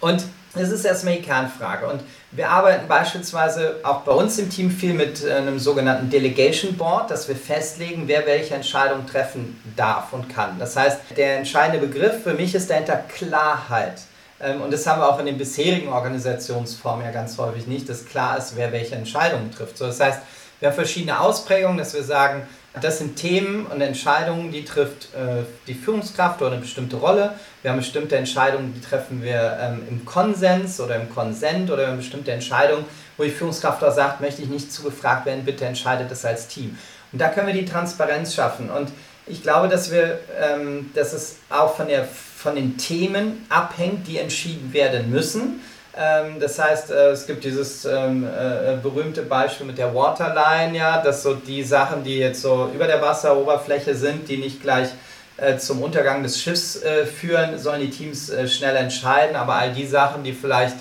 Und das ist erstmal die Kernfrage. Und wir arbeiten beispielsweise auch bei uns im Team viel mit äh, einem sogenannten Delegation Board, dass wir festlegen, wer welche Entscheidungen treffen darf und kann. Das heißt, der entscheidende Begriff für mich ist dahinter Klarheit. Ähm, und das haben wir auch in den bisherigen Organisationsformen ja ganz häufig nicht, dass klar ist, wer welche Entscheidungen trifft. So, das heißt, wir haben verschiedene Ausprägungen, dass wir sagen, das sind Themen und Entscheidungen, die trifft äh, die Führungskraft oder eine bestimmte Rolle. Wir haben bestimmte Entscheidungen, die treffen wir ähm, im Konsens oder im Konsent oder wir haben bestimmte Entscheidungen, wo die Führungskraft auch sagt, möchte ich nicht zugefragt werden, bitte entscheidet das als Team. Und da können wir die Transparenz schaffen. Und ich glaube, dass wir, ähm, dass es auch von der von den Themen abhängt, die entschieden werden müssen. Ähm, das heißt, äh, es gibt dieses ähm, äh, berühmte Beispiel mit der Waterline, ja, dass so die Sachen, die jetzt so über der Wasseroberfläche sind, die nicht gleich äh, zum Untergang des Schiffs führen, sollen die Teams schnell entscheiden, aber all die Sachen, die vielleicht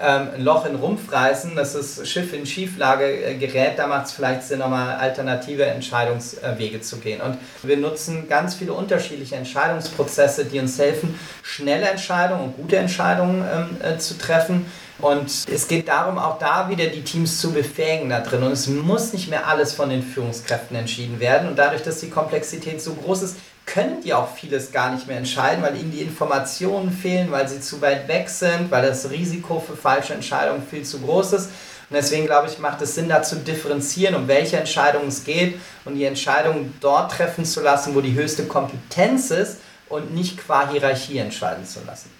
ähm, ein Loch in den Rumpf reißen, dass das Schiff in Schieflage äh, gerät, da macht es vielleicht Sinn, nochmal alternative Entscheidungswege zu gehen. Und wir nutzen ganz viele unterschiedliche Entscheidungsprozesse, die uns helfen, schnelle Entscheidungen und gute Entscheidungen ähm, äh, zu treffen. Und es geht darum, auch da wieder die Teams zu befähigen da drin. Und es muss nicht mehr alles von den Führungskräften entschieden werden. Und dadurch, dass die Komplexität so groß ist, können die auch vieles gar nicht mehr entscheiden, weil ihnen die Informationen fehlen, weil sie zu weit weg sind, weil das Risiko für falsche Entscheidungen viel zu groß ist. Und deswegen glaube ich, macht es Sinn, da zu differenzieren, um welche Entscheidungen es geht und die Entscheidungen dort treffen zu lassen, wo die höchste Kompetenz ist und nicht qua Hierarchie entscheiden zu lassen.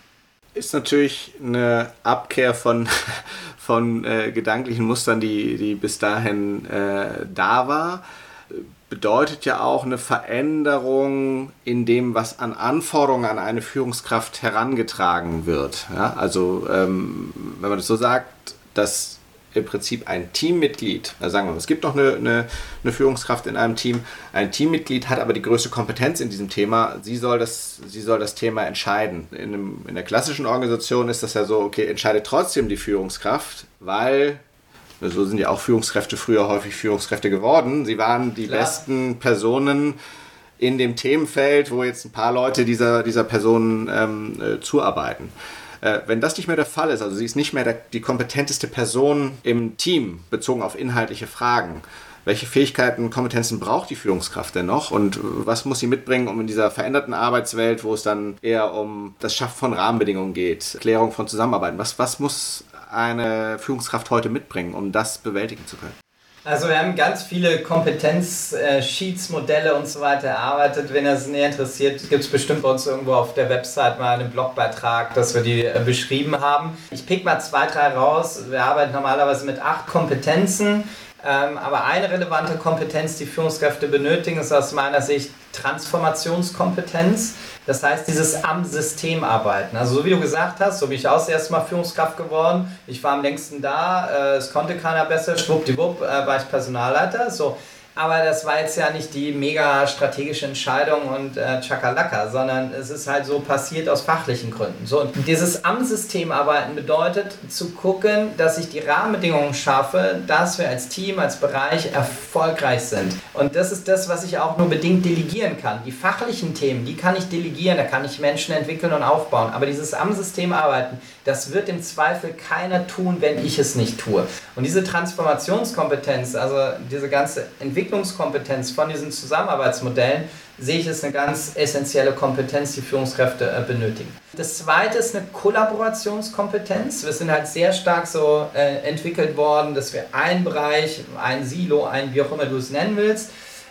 Ist natürlich eine Abkehr von, <laughs> von äh, gedanklichen Mustern, die, die bis dahin äh, da war bedeutet ja auch eine Veränderung in dem, was an Anforderungen an eine Führungskraft herangetragen wird. Ja, also ähm, wenn man das so sagt, dass im Prinzip ein Teammitglied, also sagen wir mal, es gibt noch eine, eine, eine, Führungskraft in einem Team, ein Teammitglied hat aber die größte Kompetenz in diesem Thema, sie soll das, sie soll das Thema entscheiden. In, einem, in der klassischen Organisation ist das ja so, okay, entscheidet trotzdem die Führungskraft, weil so sind ja auch Führungskräfte früher häufig Führungskräfte geworden. Sie waren die Klar. besten Personen in dem Themenfeld, wo jetzt ein paar Leute dieser, dieser Person ähm, äh, zuarbeiten. Äh, wenn das nicht mehr der Fall ist, also sie ist nicht mehr der, die kompetenteste Person im Team bezogen auf inhaltliche Fragen, welche Fähigkeiten, Kompetenzen braucht die Führungskraft denn noch und was muss sie mitbringen, um in dieser veränderten Arbeitswelt, wo es dann eher um das Schaffen von Rahmenbedingungen geht, Klärung von Zusammenarbeiten, was, was muss eine Führungskraft heute mitbringen, um das bewältigen zu können? Also wir haben ganz viele Kompetenz-Sheets, Modelle und so weiter erarbeitet. Wenn das näher interessiert, gibt es bestimmt bei uns irgendwo auf der Website mal einen Blogbeitrag, dass wir die äh, beschrieben haben. Ich pick mal zwei, drei raus. Wir arbeiten normalerweise mit acht Kompetenzen. Ähm, aber eine relevante Kompetenz, die Führungskräfte benötigen, ist aus meiner Sicht Transformationskompetenz. Das heißt, dieses am System arbeiten. Also so wie du gesagt hast, so bin ich auch das erste Mal Führungskraft geworden. Ich war am längsten da, äh, es konnte keiner besser, schwuppdiwupp äh, war ich Personalleiter. So, aber das war jetzt ja nicht die mega strategische Entscheidung und äh, Chakalaka, sondern es ist halt so passiert aus fachlichen Gründen. So, und dieses am System arbeiten bedeutet zu gucken, dass ich die Rahmenbedingungen schaffe, dass wir als Team, als Bereich erfolgreich sind. Und das ist das, was ich auch nur bedingt delegieren kann. Die fachlichen Themen, die kann ich delegieren, da kann ich Menschen entwickeln und aufbauen. Aber dieses am System arbeiten, das wird im Zweifel keiner tun, wenn ich es nicht tue. Und diese Transformationskompetenz, also diese ganze Entwicklungskompetenz von diesen Zusammenarbeitsmodellen, sehe ich als eine ganz essentielle Kompetenz, die Führungskräfte äh, benötigen. Das zweite ist eine Kollaborationskompetenz. Wir sind halt sehr stark so äh, entwickelt worden, dass wir einen Bereich, ein Silo, ein wie auch immer du es nennen willst,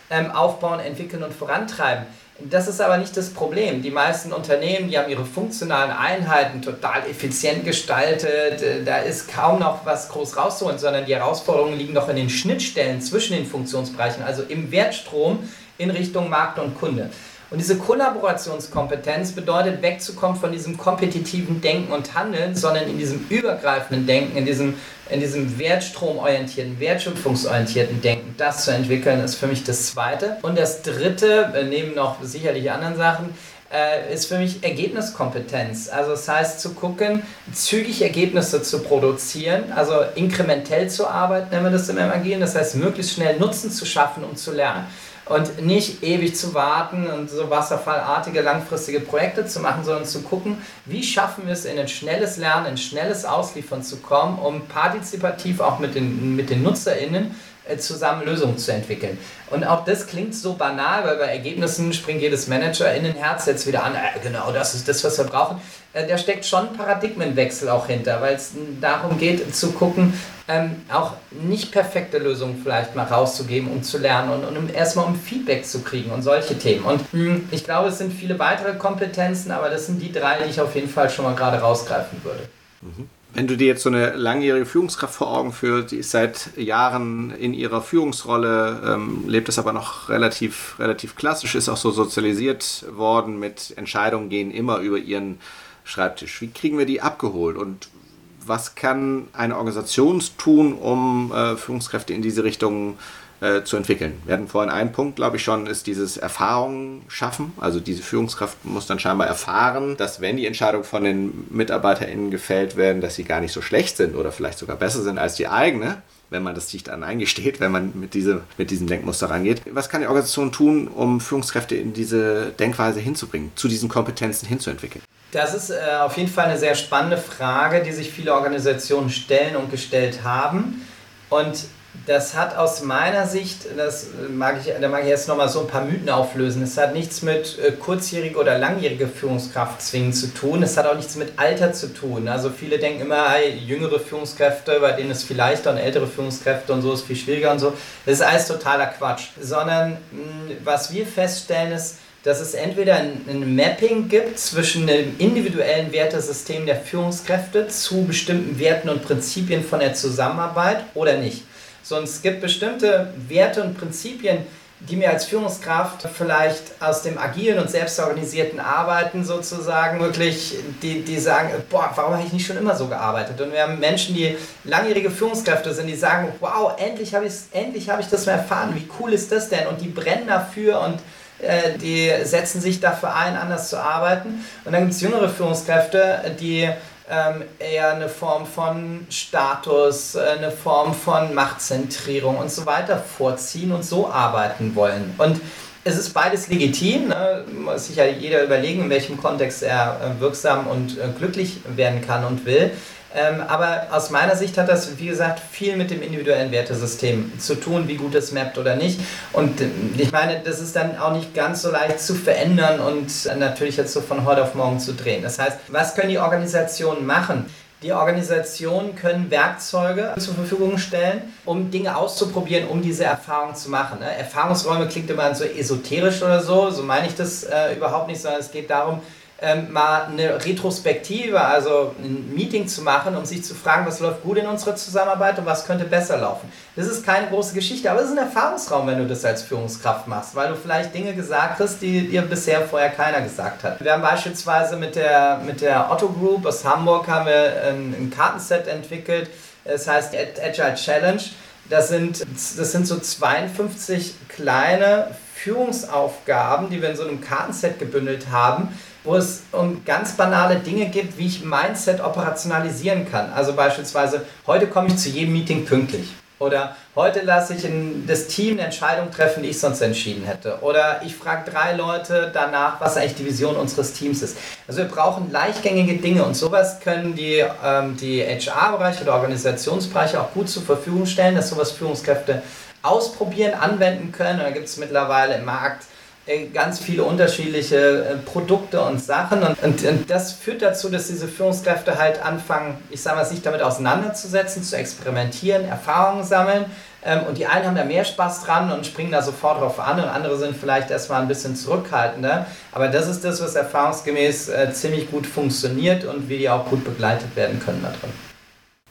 ähm, aufbauen, entwickeln und vorantreiben. Das ist aber nicht das Problem. Die meisten Unternehmen, die haben ihre funktionalen Einheiten total effizient gestaltet. Da ist kaum noch was groß rauszuholen, sondern die Herausforderungen liegen doch in den Schnittstellen zwischen den Funktionsbereichen, also im Wertstrom in Richtung Markt und Kunde. Und diese Kollaborationskompetenz bedeutet, wegzukommen von diesem kompetitiven Denken und Handeln, sondern in diesem übergreifenden Denken, in diesem, in diesem wertstromorientierten, wertschöpfungsorientierten Denken, das zu entwickeln, ist für mich das Zweite. Und das Dritte, neben noch sicherlich anderen Sachen, äh, ist für mich Ergebniskompetenz. Also das heißt zu gucken, zügig Ergebnisse zu produzieren, also inkrementell zu arbeiten, nennen wir das im Agilen, das heißt möglichst schnell Nutzen zu schaffen, um zu lernen und nicht ewig zu warten und so wasserfallartige langfristige Projekte zu machen, sondern zu gucken, wie schaffen wir es in ein schnelles Lernen, ein schnelles Ausliefern zu kommen, um partizipativ auch mit den, mit den NutzerInnen äh, zusammen Lösungen zu entwickeln. Und auch das klingt so banal, weil bei Ergebnissen springt jedes Manager in den Herz jetzt wieder an, äh, genau, das ist das, was wir brauchen. Äh, da steckt schon ein Paradigmenwechsel auch hinter, weil es darum geht zu gucken, ähm, auch nicht perfekte Lösungen vielleicht mal rauszugeben, um zu lernen und, und um, erstmal um Feedback zu kriegen und solche Themen. Und mh, hm, ich glaube, es sind viele weitere Kompetenzen, aber das sind die drei, die ich auf jeden Fall schon mal gerade rausgreifen würde. Mhm. Wenn du dir jetzt so eine langjährige Führungskraft vor Augen führst, die ist seit Jahren in ihrer Führungsrolle, ähm, lebt es aber noch relativ, relativ klassisch, ist auch so sozialisiert worden mit Entscheidungen gehen immer über ihren Schreibtisch. Wie kriegen wir die abgeholt und was kann eine Organisation tun, um äh, Führungskräfte in diese Richtung zu äh, zu entwickeln. Wir hatten vorhin einen Punkt, glaube ich schon, ist dieses Erfahrung schaffen. Also diese Führungskraft muss dann scheinbar erfahren, dass wenn die Entscheidungen von den MitarbeiterInnen gefällt werden, dass sie gar nicht so schlecht sind oder vielleicht sogar besser sind als die eigene wenn man das sich dann eingesteht, wenn man mit, diese, mit diesem Denkmuster rangeht. Was kann die Organisation tun, um Führungskräfte in diese Denkweise hinzubringen, zu diesen Kompetenzen hinzuentwickeln? Das ist äh, auf jeden Fall eine sehr spannende Frage, die sich viele Organisationen stellen und gestellt haben. Und das hat aus meiner Sicht, das mag ich, da mag ich jetzt nochmal so ein paar Mythen auflösen. Es hat nichts mit äh, kurzjähriger oder langjähriger Führungskraft zwingend zu tun. Es hat auch nichts mit Alter zu tun. Also viele denken immer, hey, jüngere Führungskräfte, bei denen ist vielleicht dann ältere Führungskräfte und so ist viel schwieriger und so. Das ist alles totaler Quatsch. Sondern was wir feststellen ist, dass es entweder ein, Mapping gibt zwischen dem individuellen Wertesystem der Führungskräfte zu bestimmten Werten und Prinzipien von der Zusammenarbeit oder nicht. Sondern es gibt bestimmte Werte und Prinzipien, die mir als Führungskraft vielleicht aus dem agilen und selbstorganisierten Arbeiten sozusagen wirklich, die, die sagen, boah, warum habe ich nicht schon immer so gearbeitet? Und wir haben Menschen, die langjährige Führungskräfte sind, die sagen, wow, endlich habe ich, hab ich das mal erfahren, wie cool ist das denn? Und die brennen dafür und äh, die setzen sich dafür ein, anders zu arbeiten. Und dann gibt es jüngere Führungskräfte, die ähm, eher eine Form von Status, äh, eine Form von Machtzentrierung und so weiter vorziehen und so arbeiten wollen. Und es ist beides legitim, ne? muss sich ja jeder überlegen, in welchem Kontext er äh, wirksam und äh, glücklich werden kann und will. Ähm, aber aus meiner Sicht hat das, wie gesagt, viel mit dem individuellen Wertesystem zu tun, wie gut es mappt oder nicht. Und äh, ich meine, das ist dann auch nicht ganz so leicht zu verändern und natürlich jetzt so von heute auf morgen zu drehen. Das heißt, was können die Organisationen machen? Die Organisationen können Werkzeuge zur Verfügung stellen, um Dinge auszuprobieren, um diese Erfahrung zu machen. Ne? Erfahrungsräume klingt immer so esoterisch oder so, so meine ich das äh, überhaupt nicht, sondern es geht darum, ähm, mal eine Retrospektive, also ein Meeting zu machen, um sich zu fragen, was läuft gut in unserer Zusammenarbeit und was könnte besser laufen. Das ist keine große Geschichte, aber es ist ein Erfahrungsraum, wenn du das als Führungskraft machst, weil du vielleicht Dinge gesagt hast, die dir bisher vorher keiner gesagt hat. Wir haben beispielsweise mit der, mit der Otto Group aus Hamburg haben wir ein, ein Kartenset entwickelt, es heißt Agile Challenge. Das sind, das sind so 52 kleine Führungsaufgaben, die wir in so einem Kartenset gebündelt haben, wo es um ganz banale Dinge gibt, wie ich Mindset operationalisieren kann. Also beispielsweise, heute komme ich zu jedem Meeting pünktlich. Oder heute lasse ich in das Team eine Entscheidung treffen, die ich sonst entschieden hätte. Oder ich frage drei Leute danach, was eigentlich die Vision unseres Teams ist. Also wir brauchen leichtgängige Dinge und sowas können die, ähm, die HR-Bereiche oder Organisationsbereiche auch gut zur Verfügung stellen, dass sowas Führungskräfte ausprobieren, anwenden können. Und da gibt es mittlerweile im Markt ganz viele unterschiedliche äh, Produkte und Sachen und, und, und, das führt dazu, dass diese Führungskräfte halt anfangen, ich sage mal, sich damit auseinanderzusetzen, zu experimentieren, Erfahrungen sammeln ähm, und die einen haben da mehr Spaß dran und springen da sofort drauf an und andere sind vielleicht erstmal ein bisschen zurückhaltender, aber das ist das, was erfahrungsgemäß äh, ziemlich gut funktioniert und wie die auch gut begleitet werden können da drin.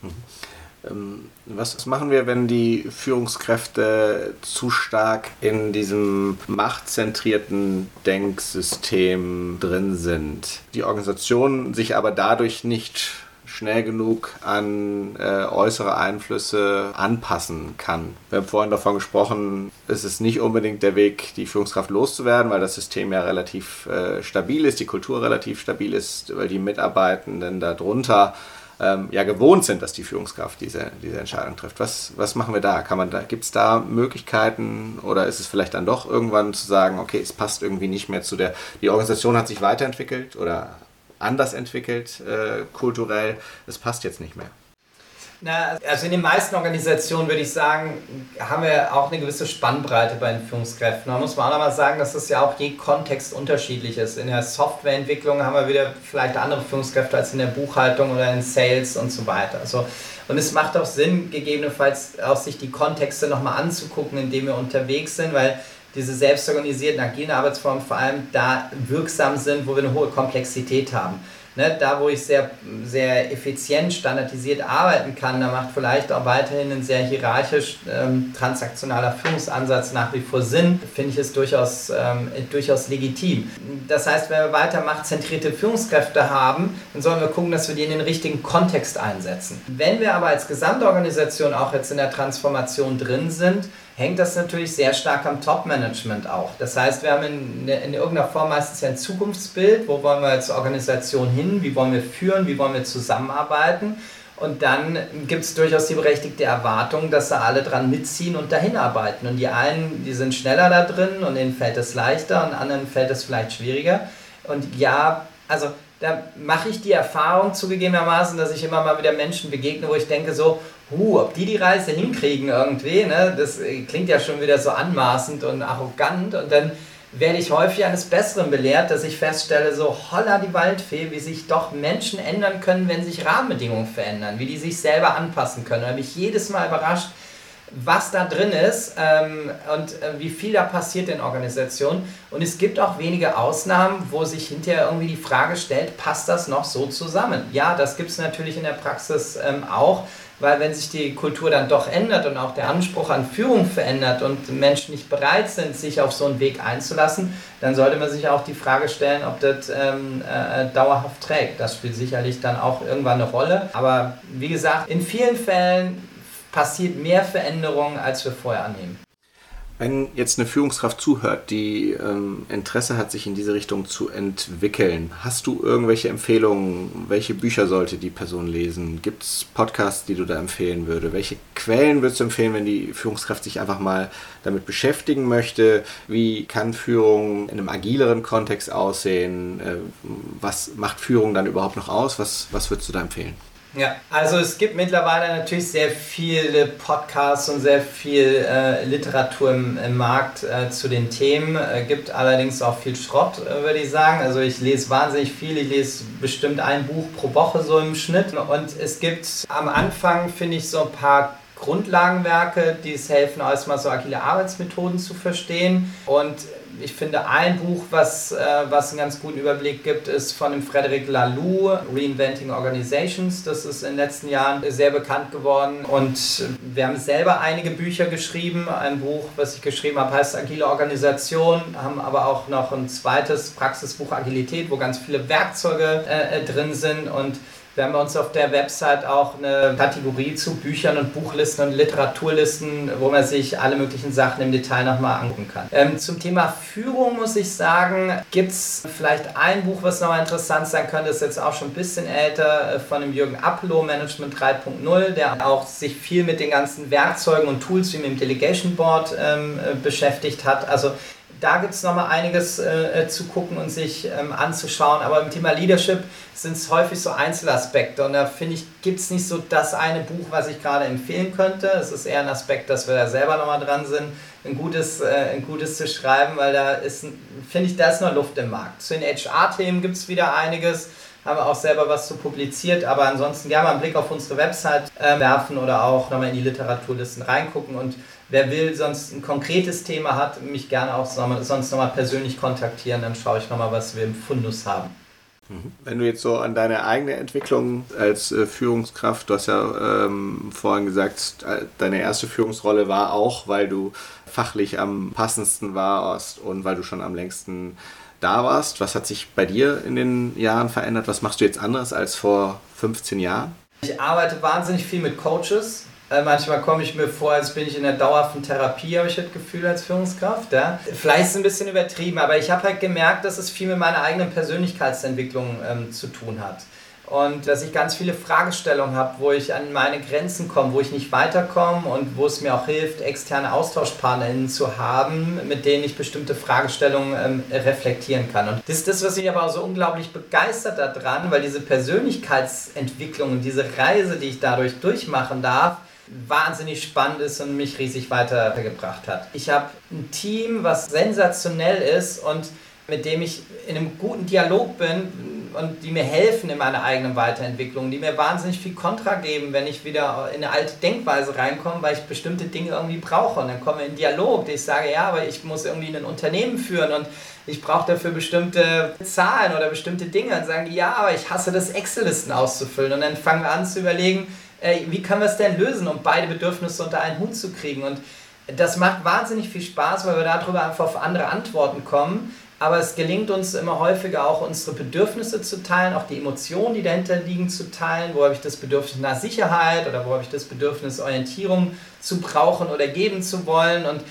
Mhm. Ähm, was machen wir, wenn die Führungskräfte zu stark in diesem machtzentrierten Denksystem drin sind? Die Organisation sich aber dadurch nicht schnell genug an äh, äußere Einflüsse anpassen kann. Wir haben vorhin davon gesprochen, es ist nicht unbedingt der Weg, die Führungskraft loszuwerden, weil das System ja relativ äh, stabil ist, die Kultur relativ stabil ist, weil die Mitarbeitenden darunter ähm, ja gewohnt sind, dass die Führungskraft diese, diese Entscheidung trifft. Was, was machen wir da? Kann man da, gibt es da Möglichkeiten oder ist es vielleicht dann doch irgendwann zu sagen, okay, es passt irgendwie nicht mehr zu der, die Organisation hat sich weiterentwickelt oder anders entwickelt äh, kulturell, es passt jetzt nicht mehr? Na, also in den meisten Organisationen würde ich sagen, haben wir auch eine gewisse Spannbreite bei den Führungskräften. Da muss man auch nochmal sagen, dass das ja auch je Kontext unterschiedlich ist. In der Softwareentwicklung haben wir wieder vielleicht andere Führungskräfte als in der Buchhaltung oder in Sales und so weiter. Also, und es macht auch Sinn, gegebenenfalls auch sich die Kontexte nochmal anzugucken, in denen wir unterwegs sind, weil diese selbstorganisierten agilen Arbeitsformen vor allem da wirksam sind, wo wir eine hohe Komplexität haben. Ne, da, wo ich sehr, sehr effizient, standardisiert arbeiten kann, da macht vielleicht auch weiterhin ein sehr hierarchisch ähm, transaktionaler Führungsansatz nach wie vor Sinn, finde ich es durchaus, ähm, durchaus legitim. Das heißt, wenn wir weiter machtzentrierte Führungskräfte haben, dann sollen wir gucken, dass wir die in den richtigen Kontext einsetzen. Wenn wir aber als Gesamtorganisation auch jetzt in der Transformation drin sind, hängt das natürlich sehr stark am Top-Management auch. Das heißt, wir haben in, in irgendeiner Form meistens ein Zukunftsbild, wo wollen wir als Organisation hin, wie wollen wir führen, wie wollen wir zusammenarbeiten. Und dann gibt es durchaus die berechtigte Erwartung, dass da alle dran mitziehen und dahin arbeiten. Und die einen, die sind schneller da drin und denen fällt es leichter und anderen fällt es vielleicht schwieriger. Und ja, also da mache ich die Erfahrung zugegebenermaßen, dass ich immer mal wieder Menschen begegne, wo ich denke so, huh, ob die die Reise hinkriegen irgendwie, ne? das äh, klingt ja schon wieder so anmaßend und arrogant und dann werde ich häufig eines Besseren belehrt, dass ich feststelle, so holla die Waldfee, wie sich doch Menschen ändern können, wenn sich Rahmenbedingungen verändern, wie die sich selber anpassen können. Da bin ich jedes Mal überrascht, was da drin ist ähm, und äh, wie viel da passiert in Organisationen. Und es gibt auch wenige Ausnahmen, wo sich hinterher irgendwie die Frage stellt, passt das noch so zusammen? Ja, das gibt es natürlich in der Praxis ähm, auch, weil wenn sich die Kultur dann doch ändert und auch der Anspruch an Führung verändert und Menschen nicht bereit sind, sich auf so einen Weg einzulassen, dann sollte man sich auch die Frage stellen, ob das ähm, äh, dauerhaft trägt. Das spielt sicherlich dann auch irgendwann eine Rolle. Aber wie gesagt, in vielen Fällen passiert mehr Veränderung, als wir vorher annehmen. Wenn jetzt eine Führungskraft zuhört, die ähm, Interesse hat, sich in diese Richtung zu entwickeln, hast du irgendwelche Empfehlungen? Welche Bücher sollte die Person lesen? Gibt es Podcasts, die du da empfehlen würde? Welche Quellen würdest du empfehlen, wenn die Führungskraft sich einfach mal damit beschäftigen möchte? Wie kann Führung in einem agileren Kontext aussehen? Äh, was macht Führung dann überhaupt noch aus? Was, was würdest du da empfehlen? Ja, also es gibt mittlerweile natürlich sehr viele Podcasts und sehr viel äh, Literatur im, im Markt äh, zu den Themen. Äh, gibt allerdings auch viel Schrott, äh, würde ich sagen. Also ich lese wahnsinnig viel. Ich lese bestimmt ein Buch pro Woche so im Schnitt. Und es gibt am Anfang, finde ich, so ein paar Grundlagenwerke, die es helfen, erstmal so agile Arbeitsmethoden zu verstehen. Und ich finde, ein Buch, was, äh, was einen ganz guten Überblick gibt, ist von dem Frederic Laloux, Reinventing Organizations. Das ist in den letzten Jahren sehr bekannt geworden. Und wir haben selber einige Bücher geschrieben. Ein Buch, was ich geschrieben habe, heißt Agile Organisation, haben aber auch noch ein zweites Praxisbuch Agilität, wo ganz viele Werkzeuge äh, äh drin sind. Und wir haben uns auf der Website auch eine Kategorie zu Büchern und Buchlisten und Literaturlisten, wo man sich alle möglichen Sachen im Detail nochmal angucken kann. Ähm, zum Thema Führung muss ich sagen, gibt es vielleicht ein Buch, was nochmal interessant sein könnte, das ist jetzt auch schon ein bisschen älter, äh, von dem Jürgen Appelo, Management 3.0, der auch sich viel mit den ganzen Werkzeugen und Tools wie mit dem Delegation Board ähm, äh, beschäftigt hat. Also da gibt es nochmal einiges äh, äh, zu gucken und sich ähm, anzuschauen. Aber im Thema Leadership sind es häufig so Einzelaspekte. Und da finde ich, gibt es nicht so das eine Buch, was ich gerade empfehlen könnte. Es ist eher ein Aspekt, dass wir da selber nochmal dran sind, ein gutes, äh, ein gutes zu schreiben, weil da ist, finde ich, da ist noch Luft im Markt. Zu den HR-Themen gibt es wieder einiges haben wir auch selber was zu publiziert, aber ansonsten gerne mal einen Blick auf unsere Website äh, werfen oder auch nochmal in die Literaturlisten reingucken und wer will, sonst ein konkretes Thema hat, mich gerne auch sonst nochmal persönlich kontaktieren, dann schaue ich nochmal, was wir im Fundus haben. Mhm. Wenn du jetzt so an deine eigene Entwicklung als äh, Führungskraft, du hast ja ähm, vorhin gesagt, äh, deine erste Führungsrolle war auch, weil du fachlich am passendsten warst und weil du schon am längsten da warst. Was hat sich bei dir in den Jahren verändert? Was machst du jetzt anders als vor 15 Jahren? Ich arbeite wahnsinnig viel mit Coaches. Äh, manchmal komme ich mir vor, als bin ich in der dauerhaften Therapie, habe ich das Gefühl als Führungskraft. Ja? Vielleicht ist es ein bisschen übertrieben, aber ich habe halt gemerkt, dass es viel mit meiner eigenen Persönlichkeitsentwicklung ähm, zu tun hat und dass ich ganz viele Fragestellungen habe, wo ich an meine Grenzen komme, wo ich nicht weiterkomme und wo es mir auch hilft, externe AustauschpartnerInnen zu haben, mit denen ich bestimmte Fragestellungen ähm, reflektieren kann. Und das ist das, was mich aber auch so unglaublich begeistert daran, weil diese Persönlichkeitsentwicklung und diese Reise, die ich dadurch durchmachen darf, wahnsinnig spannend ist und mich riesig weitergebracht hat. Ich habe ein Team, was sensationell ist und mit dem ich in einem guten Dialog bin, und die mir helfen in meiner eigenen Weiterentwicklung, die mir wahnsinnig viel Kontra geben, wenn ich wieder in eine alte Denkweise reinkomme, weil ich bestimmte Dinge irgendwie brauche. Und dann komme ich in Dialog, ich sage, ja, aber ich muss irgendwie ein Unternehmen führen und ich brauche dafür bestimmte Zahlen oder bestimmte Dinge. Und sagen die, ja, aber ich hasse das, Excel-Listen auszufüllen. Und dann fangen wir an zu überlegen, ey, wie können wir es denn lösen, um beide Bedürfnisse unter einen Hut zu kriegen. Und das macht wahnsinnig viel Spaß, weil wir darüber einfach auf andere Antworten kommen aber es gelingt uns immer häufiger auch unsere Bedürfnisse zu teilen, auch die Emotionen, die dahinter liegen, zu teilen. Wo habe ich das Bedürfnis nach Sicherheit oder wo habe ich das Bedürfnis Orientierung zu brauchen oder geben zu wollen und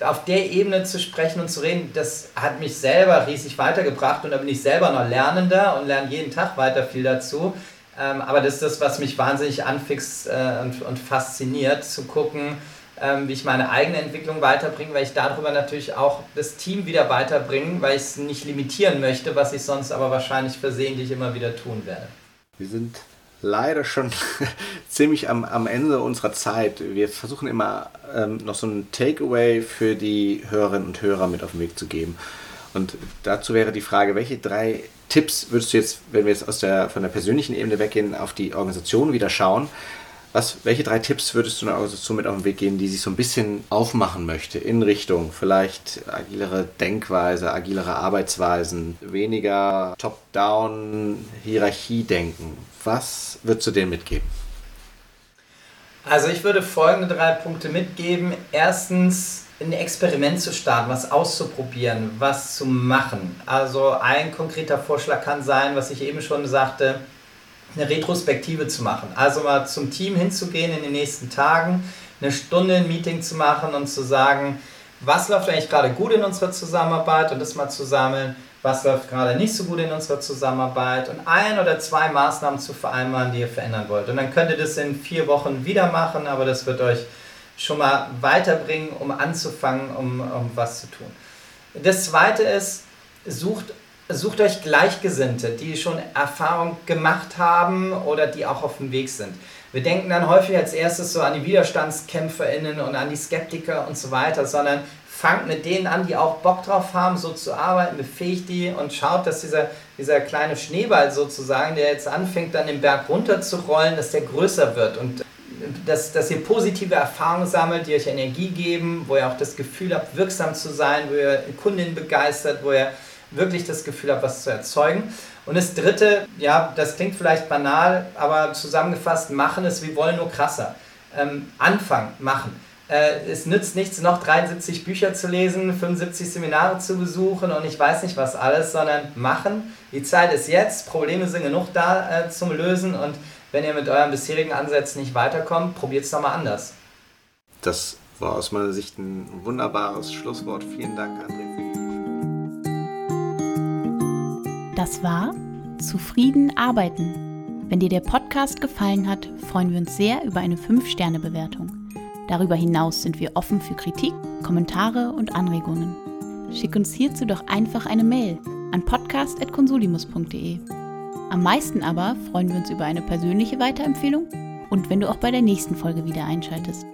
auf der Ebene zu sprechen und zu reden, das hat mich selber riesig weitergebracht und da bin ich selber noch Lernender und lerne jeden Tag weiter viel dazu. Ähm, aber das ist das, was mich wahnsinnig anfixt äh, und fasziniert, zu gucken, ähm, wie ich meine eigene Entwicklung weiterbringe, weil ich darüber natürlich auch das Team wieder weiterbringe, weil ich es nicht limitieren möchte, was ich sonst aber wahrscheinlich versehentlich immer wieder tun werde. Wir sind leider schon <laughs> ziemlich am, am Ende unserer Zeit. Wir versuchen immer ähm, noch so ein Takeaway für die Hörerinnen und Hörer mit auf den Weg zu geben. Und dazu wäre die Frage, welche drei Tipps würdest du jetzt, wenn wir jetzt aus der, von der persönlichen Ebene weggehen, auf die Organisation wieder schauen, Was, welche drei Tipps würdest du noch so mit auf den Weg gehen, die sich so ein bisschen aufmachen möchte in Richtung vielleicht agilere Denkweise, agilere Arbeitsweisen, weniger Top-Down Hierarchie-Denken? Was würdest du denen mitgeben? Also ich würde folgende drei Punkte mitgeben. Erstens, ein Experiment zu starten, was auszuprobieren, was zu machen. Also ein konkreter Vorschlag kann sein, was ich eben schon sagte, eine Retrospektive zu machen. Also mal zum Team hinzugehen in den nächsten Tagen, eine Stunde ein Meeting zu machen und zu sagen, was läuft eigentlich gerade gut in unserer Zusammenarbeit und das mal zu sammeln, was läuft gerade nicht so gut in unserer Zusammenarbeit und ein oder zwei Maßnahmen zu vereinbaren, die ihr verändern wollt. Und dann könnt ihr das in vier Wochen wieder machen, aber das wird euch schon mal weiterbringen, um anzufangen, um, um was zu tun. Das zweite ist, sucht sucht euch Gleichgesinnte, die schon Erfahrung gemacht haben oder die auch auf dem Weg sind. Wir denken dann häufig als erstes so an die WiderstandskämpferInnen und an die Skeptiker und so weiter, sondern fangt mit denen an, die auch Bock drauf haben, so zu arbeiten, befähigt die und schaut, dass dieser, dieser kleine Schneeball sozusagen, der jetzt anfängt, dann den Berg runter zu rollen, dass der größer wird und dass, dass ihr positive Erfahrungen sammelt, die euch Energie geben, wo ihr auch das Gefühl habt, wirksam zu sein, wo ihr Kundinnen begeistert, wo ihr wirklich das Gefühl habe, was zu erzeugen. Und das Dritte, ja, das klingt vielleicht banal, aber zusammengefasst, machen es, wir wollen nur krasser. Ähm, anfangen, machen. Äh, es nützt nichts, noch 73 Bücher zu lesen, 75 Seminare zu besuchen und ich weiß nicht was alles, sondern machen. Die Zeit ist jetzt, Probleme sind genug da äh, zum Lösen und wenn ihr mit euren bisherigen Ansätzen nicht weiterkommt, probiert es nochmal anders. Das war aus meiner Sicht ein wunderbares Schlusswort. Vielen Dank, André, für die das war Zufrieden arbeiten. Wenn dir der Podcast gefallen hat, freuen wir uns sehr über eine 5-Sterne-Bewertung. Darüber hinaus sind wir offen für Kritik, Kommentare und Anregungen. Schick uns hierzu doch einfach eine Mail an podcast.consulimus.de. Am meisten aber freuen wir uns über eine persönliche Weiterempfehlung und wenn du auch bei der nächsten Folge wieder einschaltest.